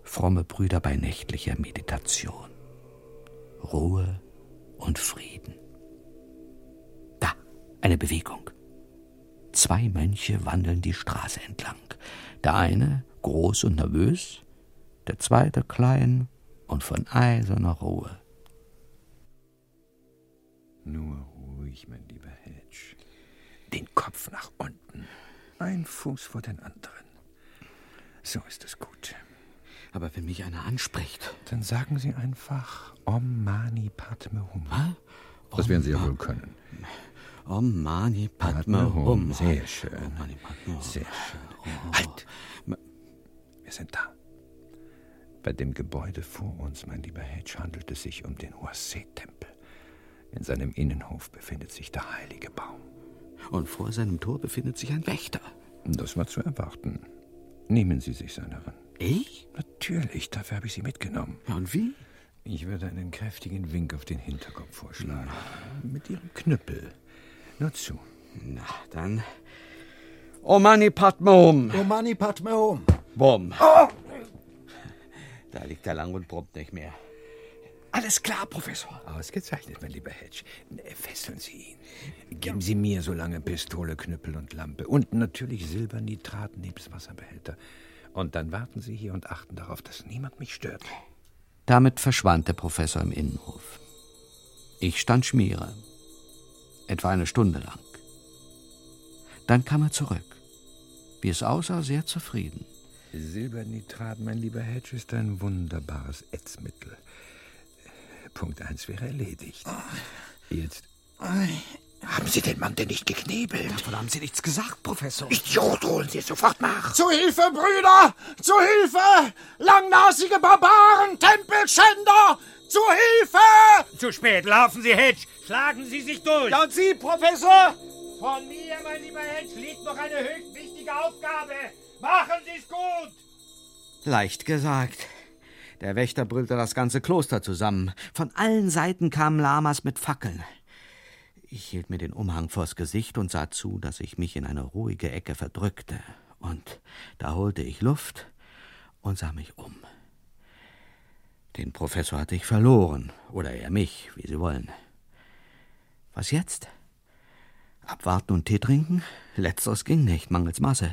Fromme Brüder bei nächtlicher Meditation. Ruhe und Frieden. Da, eine Bewegung. Zwei Mönche wandeln die Straße entlang. Der eine groß und nervös, der zweite klein und von eiserner Ruhe. Nur ruhig, mein lieber Hedge. Den Kopf nach unten. Ein Fuß vor den anderen. So ist es gut. Aber wenn mich einer anspricht. Dann sagen Sie einfach Om Mani Padme Hum. Was? Das werden Sie ja wohl können. Om Mani Padme Hum. Sehr schön. Om Mani Padme Hum. Sehr schön. Halt! Wir sind da. Bei dem Gebäude vor uns, mein lieber Hedge, handelt es sich um den Huase-Tempel. In seinem Innenhof befindet sich der heilige Baum. Und vor seinem Tor befindet sich ein Wächter. Das war zu erwarten. Nehmen Sie sich seiner an. Ich? Natürlich, dafür habe ich Sie mitgenommen. Ja, und wie? Ich würde einen kräftigen Wink auf den Hinterkopf vorschlagen. Mit Ihrem Knüppel. Nur zu. Na, dann. Om Mani Padme Hum. Om Mani Padme Hum. Bumm. Oh! Da liegt er lang und brummt nicht mehr. Alles klar, Professor. Ausgezeichnet, mein lieber Hedge. Fesseln Sie ihn. Geben Sie mir so lange Pistole, Knüppel und Lampe. Und natürlich Silbernitrat nebst Wasserbehälter. Und dann warten Sie hier und achten darauf, dass niemand mich stört. Damit verschwand der Professor im Innenhof. Ich stand Schmiere. Etwa eine Stunde lang. Dann kam er zurück. Wie es aussah, sehr zufrieden. Silbernitrat, mein lieber Hedge, ist ein wunderbares Ätzmittel. Punkt 1 wäre erledigt. Jetzt. Haben Sie den Mann denn nicht geknebelt? Davon haben Sie nichts gesagt, Professor. Idiot, holen Sie es sofort nach. Zu Hilfe, Brüder! Zu Hilfe! Langnasige Barbaren, Tempelschänder! Zu Hilfe! Zu spät, laufen Sie, Hedge. Schlagen Sie sich durch. Ja, und Sie, Professor? Von mir, mein lieber Hedge, liegt noch eine höchst wichtige Aufgabe. Machen Sie es gut! Leicht gesagt. Der Wächter brüllte das ganze Kloster zusammen. Von allen Seiten kamen Lamas mit Fackeln. Ich hielt mir den Umhang vors Gesicht und sah zu, dass ich mich in eine ruhige Ecke verdrückte. Und da holte ich Luft und sah mich um. Den Professor hatte ich verloren, oder er mich, wie Sie wollen. Was jetzt? Abwarten und Tee trinken? Letzteres ging nicht, mangels Masse.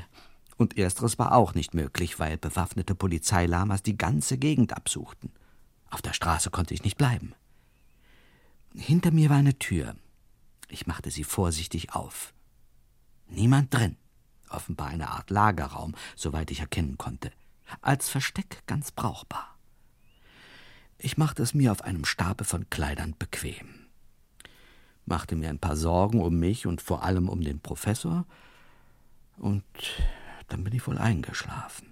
Und ersteres war auch nicht möglich, weil bewaffnete Polizeilamas die ganze Gegend absuchten. Auf der Straße konnte ich nicht bleiben. Hinter mir war eine Tür. Ich machte sie vorsichtig auf. Niemand drin. Offenbar eine Art Lagerraum, soweit ich erkennen konnte. Als Versteck ganz brauchbar. Ich machte es mir auf einem Stapel von Kleidern bequem. Machte mir ein paar Sorgen um mich und vor allem um den Professor. Und dann bin ich wohl eingeschlafen.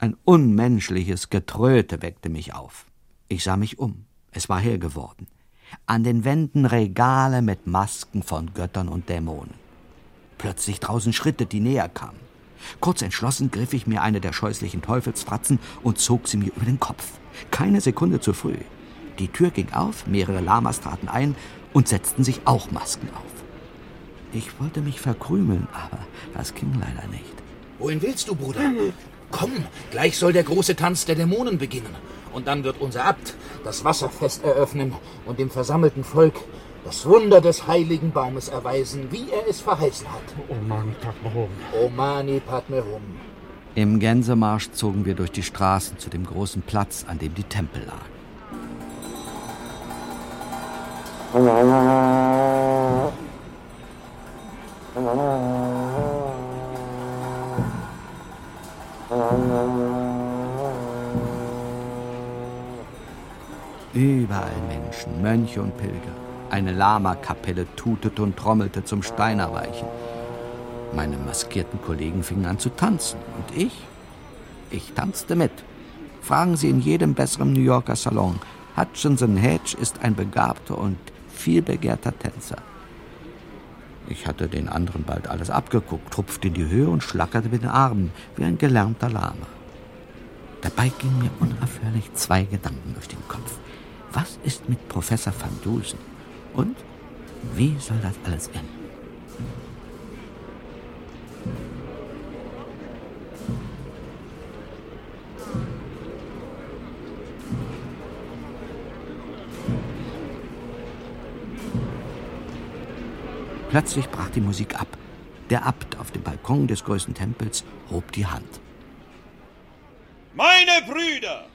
Ein unmenschliches Getröte weckte mich auf. Ich sah mich um. Es war hell geworden. An den Wänden Regale mit Masken von Göttern und Dämonen. Plötzlich draußen Schritte, die näher kamen. Kurz entschlossen griff ich mir eine der scheußlichen Teufelsfratzen und zog sie mir über den Kopf. Keine Sekunde zu früh. Die Tür ging auf, mehrere Lamas traten ein und setzten sich auch Masken auf. Ich wollte mich verkrümeln, aber das ging leider nicht. Wohin willst du, Bruder? Komm, gleich soll der große Tanz der Dämonen beginnen. Und dann wird unser Abt das Wasserfest eröffnen und dem versammelten Volk das Wunder des heiligen Baumes erweisen, wie er es verheißen hat. Omani Padme Hum. Omani Padme Hum. Im Gänsemarsch zogen wir durch die Straßen zu dem großen Platz, an dem die Tempel lagen. Überall Menschen, Mönche und Pilger. Eine Lama-Kapelle tutete und trommelte zum Steinerweichen. Meine maskierten Kollegen fingen an zu tanzen. Und ich? Ich tanzte mit. Fragen Sie in jedem besseren New Yorker Salon. Hutchinson Hedge ist ein begabter und vielbegehrter Tänzer. Ich hatte den anderen bald alles abgeguckt, hupfte in die Höhe und schlackerte mit den Armen wie ein gelernter Lama. Dabei gingen mir unaufhörlich zwei Gedanken durch den Kopf. Was ist mit Professor van Dusen? Und wie soll das alles enden? Plötzlich brach die Musik ab. Der Abt auf dem Balkon des größten Tempels hob die Hand. Meine Brüder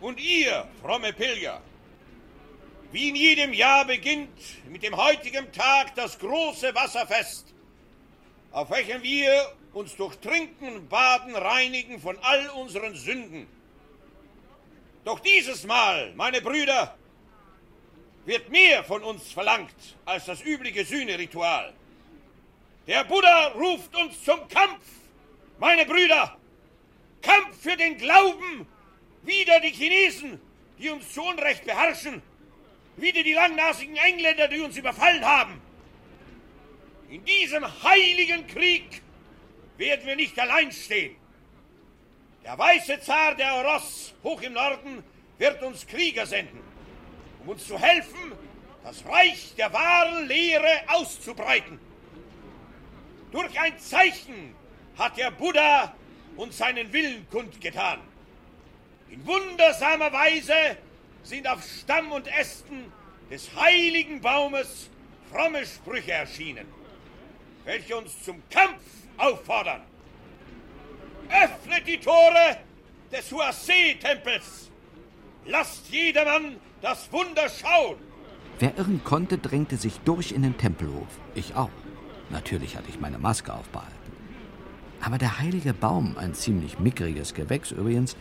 und ihr, fromme Pilger, wie in jedem Jahr beginnt mit dem heutigen Tag das große Wasserfest, auf welchem wir uns durch Trinken und Baden reinigen von all unseren Sünden. Doch dieses Mal, meine Brüder, wird mehr von uns verlangt als das übliche Sühneritual. Der Buddha ruft uns zum Kampf, meine Brüder. Kampf für den Glauben, wider die Chinesen, die uns zu Unrecht beherrschen, wider die langnasigen Engländer, die uns überfallen haben. In diesem heiligen Krieg werden wir nicht allein stehen. Der weiße Zar der Oros hoch im Norden wird uns Krieger senden um uns zu helfen, das Reich der wahren Lehre auszubreiten. Durch ein Zeichen hat der Buddha uns seinen Willen kundgetan. In wundersamer Weise sind auf Stamm und Ästen des heiligen Baumes fromme Sprüche erschienen, welche uns zum Kampf auffordern. Öffnet die Tore des Huase-Tempels. Lasst jedermann das Wunder schauen. Wer irren konnte, drängte sich durch in den Tempelhof. Ich auch. Natürlich hatte ich meine Maske aufbehalten. Aber der heilige Baum, ein ziemlich mickriges Gewächs übrigens,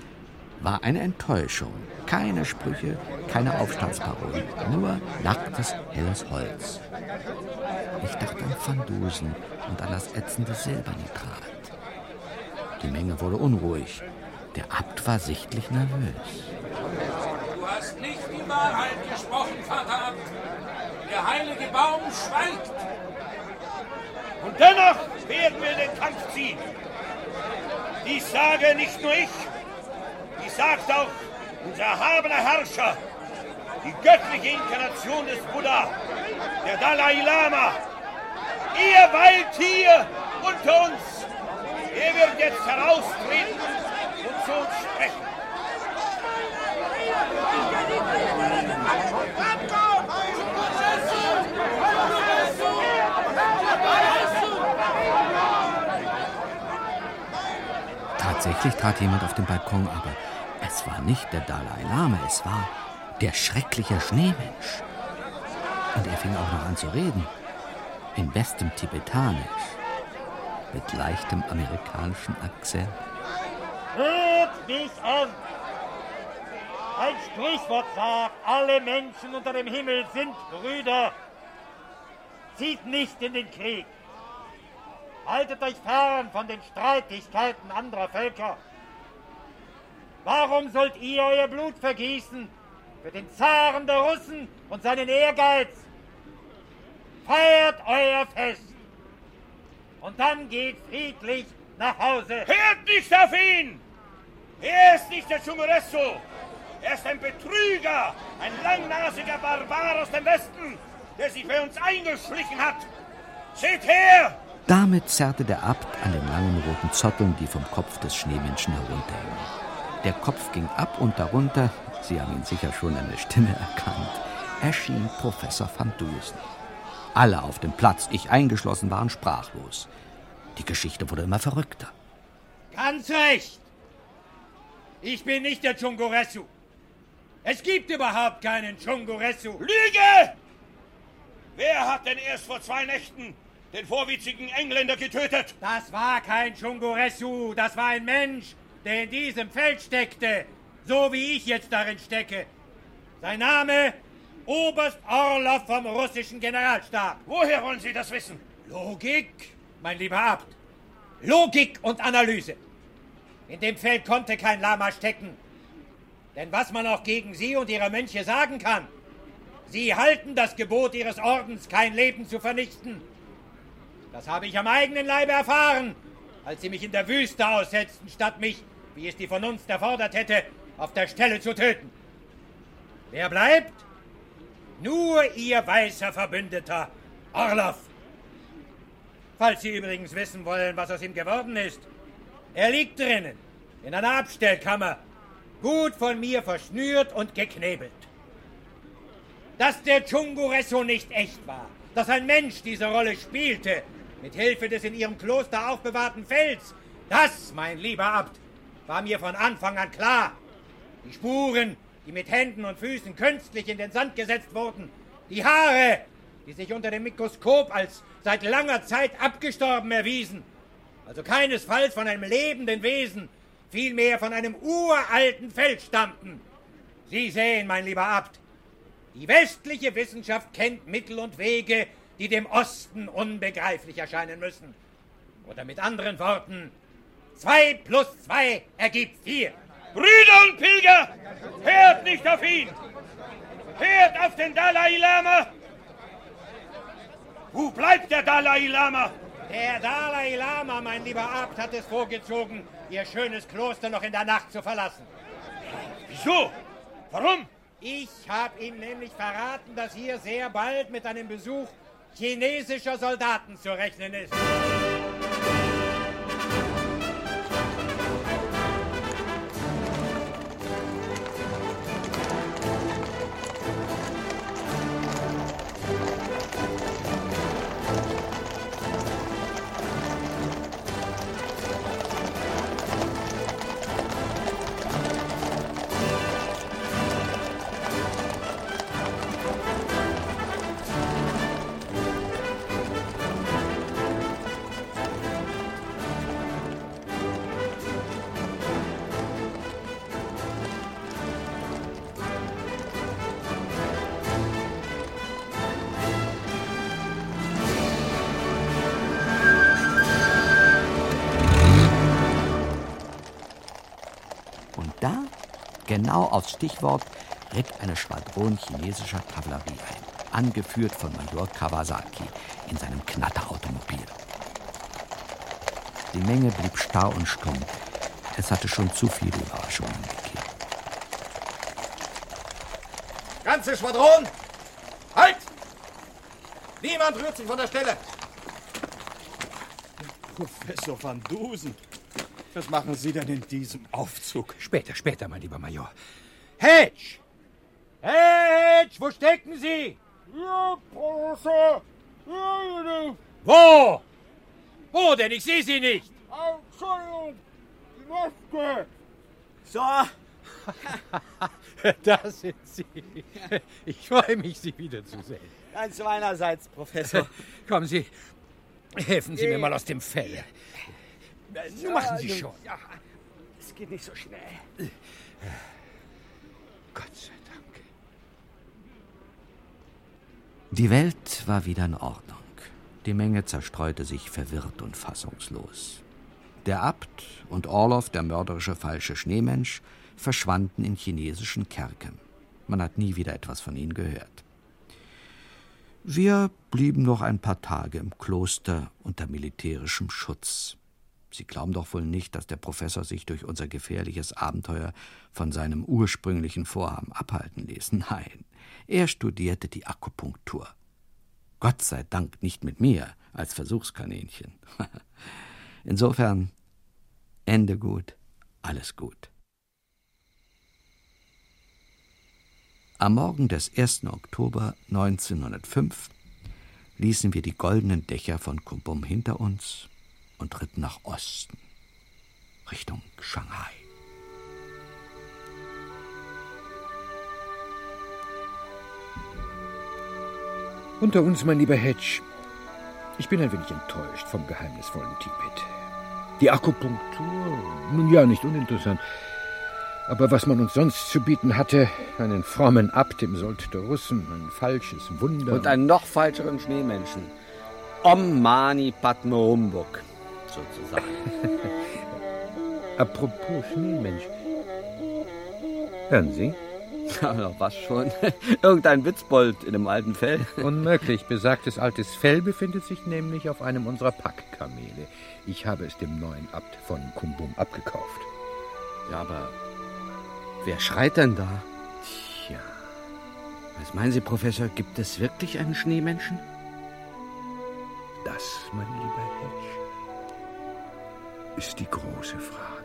war eine Enttäuschung. Keine Sprüche, keine Aufstandsparolen, nur nacktes, helles Holz. Ich dachte an Van Dusen und an das ätzende Silbernitrat. Die Menge wurde unruhig. Der Abt war sichtlich nervös. Du hast nicht die Wahrheit gesprochen, Vater Abt. Der heilige Baum schweigt. Und dennoch werden wir den Kampf ziehen. Dies sage nicht nur ich, dies sagt auch unser erhabener Herrscher, die göttliche Inkarnation des Buddha, der Dalai Lama. Er weilt hier unter uns. Er wird jetzt heraustreten und zu uns sprechen. Tatsächlich trat jemand auf den Balkon, aber es war nicht der Dalai Lama, es war der schreckliche Schneemensch. Und er fing auch noch an zu reden. In bestem Tibetanisch. Mit leichtem amerikanischen Akzent. Hört mich an! Ein Sprichwort sagt, alle Menschen unter dem Himmel sind Brüder. Zieht nicht in den Krieg. Haltet euch fern von den Streitigkeiten anderer Völker. Warum sollt ihr euer Blut vergießen für den Zaren der Russen und seinen Ehrgeiz? Feiert euer Fest und dann geht friedlich nach Hause. Hört nicht auf ihn! Er ist nicht der Chumoresso. Er ist ein Betrüger, ein langnasiger Barbar aus dem Westen, der sich bei uns eingeschlichen hat. Seht her! Damit zerrte der Abt an den langen roten Zotteln, die vom Kopf des Schneemenschen herunterhingen. Der Kopf ging ab und darunter, Sie haben ihn sicher schon an der Stimme erkannt, erschien Professor van Dusen. Alle auf dem Platz, ich eingeschlossen, waren sprachlos. Die Geschichte wurde immer verrückter. Ganz recht. Ich bin nicht der Chungoresu. Es gibt überhaupt keinen Chungoresu. Lüge! Wer hat denn erst vor zwei Nächten den vorwitzigen Engländer getötet? Das war kein Chungoresu, das war ein Mensch, der in diesem Feld steckte, so wie ich jetzt darin stecke. Sein Name Oberst Orlov vom russischen Generalstab. Woher wollen Sie das wissen? Logik, mein lieber Abt. Logik und Analyse. In dem Feld konnte kein Lama stecken. Denn was man auch gegen Sie und Ihre Mönche sagen kann, Sie halten das Gebot Ihres Ordens, kein Leben zu vernichten. Das habe ich am eigenen Leibe erfahren, als Sie mich in der Wüste aussetzten, statt mich, wie es die Vernunft erfordert hätte, auf der Stelle zu töten. Wer bleibt? Nur Ihr weißer Verbündeter, Orlov. Falls Sie übrigens wissen wollen, was aus ihm geworden ist. Er liegt drinnen, in einer Abstellkammer, gut von mir verschnürt und geknebelt. Dass der Chunguresso nicht echt war, dass ein Mensch diese Rolle spielte, mit Hilfe des in ihrem Kloster aufbewahrten Fels, das, mein lieber Abt, war mir von Anfang an klar. Die Spuren, die mit Händen und Füßen künstlich in den Sand gesetzt wurden, die Haare, die sich unter dem Mikroskop als seit langer Zeit abgestorben erwiesen, also keinesfalls von einem lebenden Wesen, vielmehr von einem uralten Feld stammten. Sie sehen, mein lieber Abt, die westliche Wissenschaft kennt Mittel und Wege, die dem Osten unbegreiflich erscheinen müssen. Oder mit anderen Worten, zwei plus zwei ergibt vier. Brüder und Pilger, hört nicht auf ihn! Hört auf den Dalai Lama! Wo bleibt der Dalai Lama? Der Dalai Lama, mein lieber Abt, hat es vorgezogen, Ihr schönes Kloster noch in der Nacht zu verlassen. Wieso? Warum? Ich habe ihm nämlich verraten, dass hier sehr bald mit einem Besuch chinesischer Soldaten zu rechnen ist. Genau aufs Stichwort, ritt eine Schwadron chinesischer Kavallerie ein, angeführt von Major Kawasaki in seinem Knatterautomobil. Die Menge blieb starr und stumm. Es hatte schon zu viele Überraschungen gegeben. Ganze Schwadron! Halt! Niemand rührt sich von der Stelle! Professor van Dusen, was machen Sie denn in diesem Aufzug? Später, später, mein lieber Major. Hedge! Hedge, wo stecken Sie? Ja, Professor! Wo? Wo denn? Ich sehe Sie nicht. Entschuldigung, die Maske! So, (laughs) da sind Sie. Ich freue mich, Sie wiederzusehen. ganz meinerseits, Professor. Kommen Sie, helfen Sie mir mal aus dem Fell. Nun machen Sie also, schon. Ja, es geht nicht so schnell. Gott sei Dank. Die Welt war wieder in Ordnung. Die Menge zerstreute sich verwirrt und fassungslos. Der Abt und Orloff, der mörderische falsche Schneemensch, verschwanden in chinesischen Kerken. Man hat nie wieder etwas von ihnen gehört. Wir blieben noch ein paar Tage im Kloster unter militärischem Schutz. Sie glauben doch wohl nicht, dass der Professor sich durch unser gefährliches Abenteuer von seinem ursprünglichen Vorhaben abhalten ließ. Nein, er studierte die Akupunktur. Gott sei Dank nicht mit mir als Versuchskaninchen. (laughs) Insofern Ende gut, alles gut. Am Morgen des 1. Oktober 1905 ließen wir die goldenen Dächer von Kumpum hinter uns und ritten nach Osten, Richtung Shanghai. Unter uns, mein lieber Hedge, ich bin ein wenig enttäuscht vom geheimnisvollen Tibet. Die Akupunktur, nun ja, nicht uninteressant. Aber was man uns sonst zu bieten hatte, einen frommen Abt im Sold der Russen, ein falsches Wunder. Und einen noch falscheren Schneemenschen. Om Mani Padme Humbug, sozusagen. (laughs) Apropos Schneemensch. Hören Sie? (laughs) Ja, was schon? (laughs) Irgendein Witzbold in einem alten Fell. Unmöglich. Besagtes altes Fell befindet sich nämlich auf einem unserer Packkamele. Ich habe es dem neuen Abt von Kumbum abgekauft. Ja, aber Wer schreit denn da? Tja. Was meinen Sie, Professor, gibt es wirklich einen Schneemenschen? Das, mein lieber Hedge, ist die große Frage.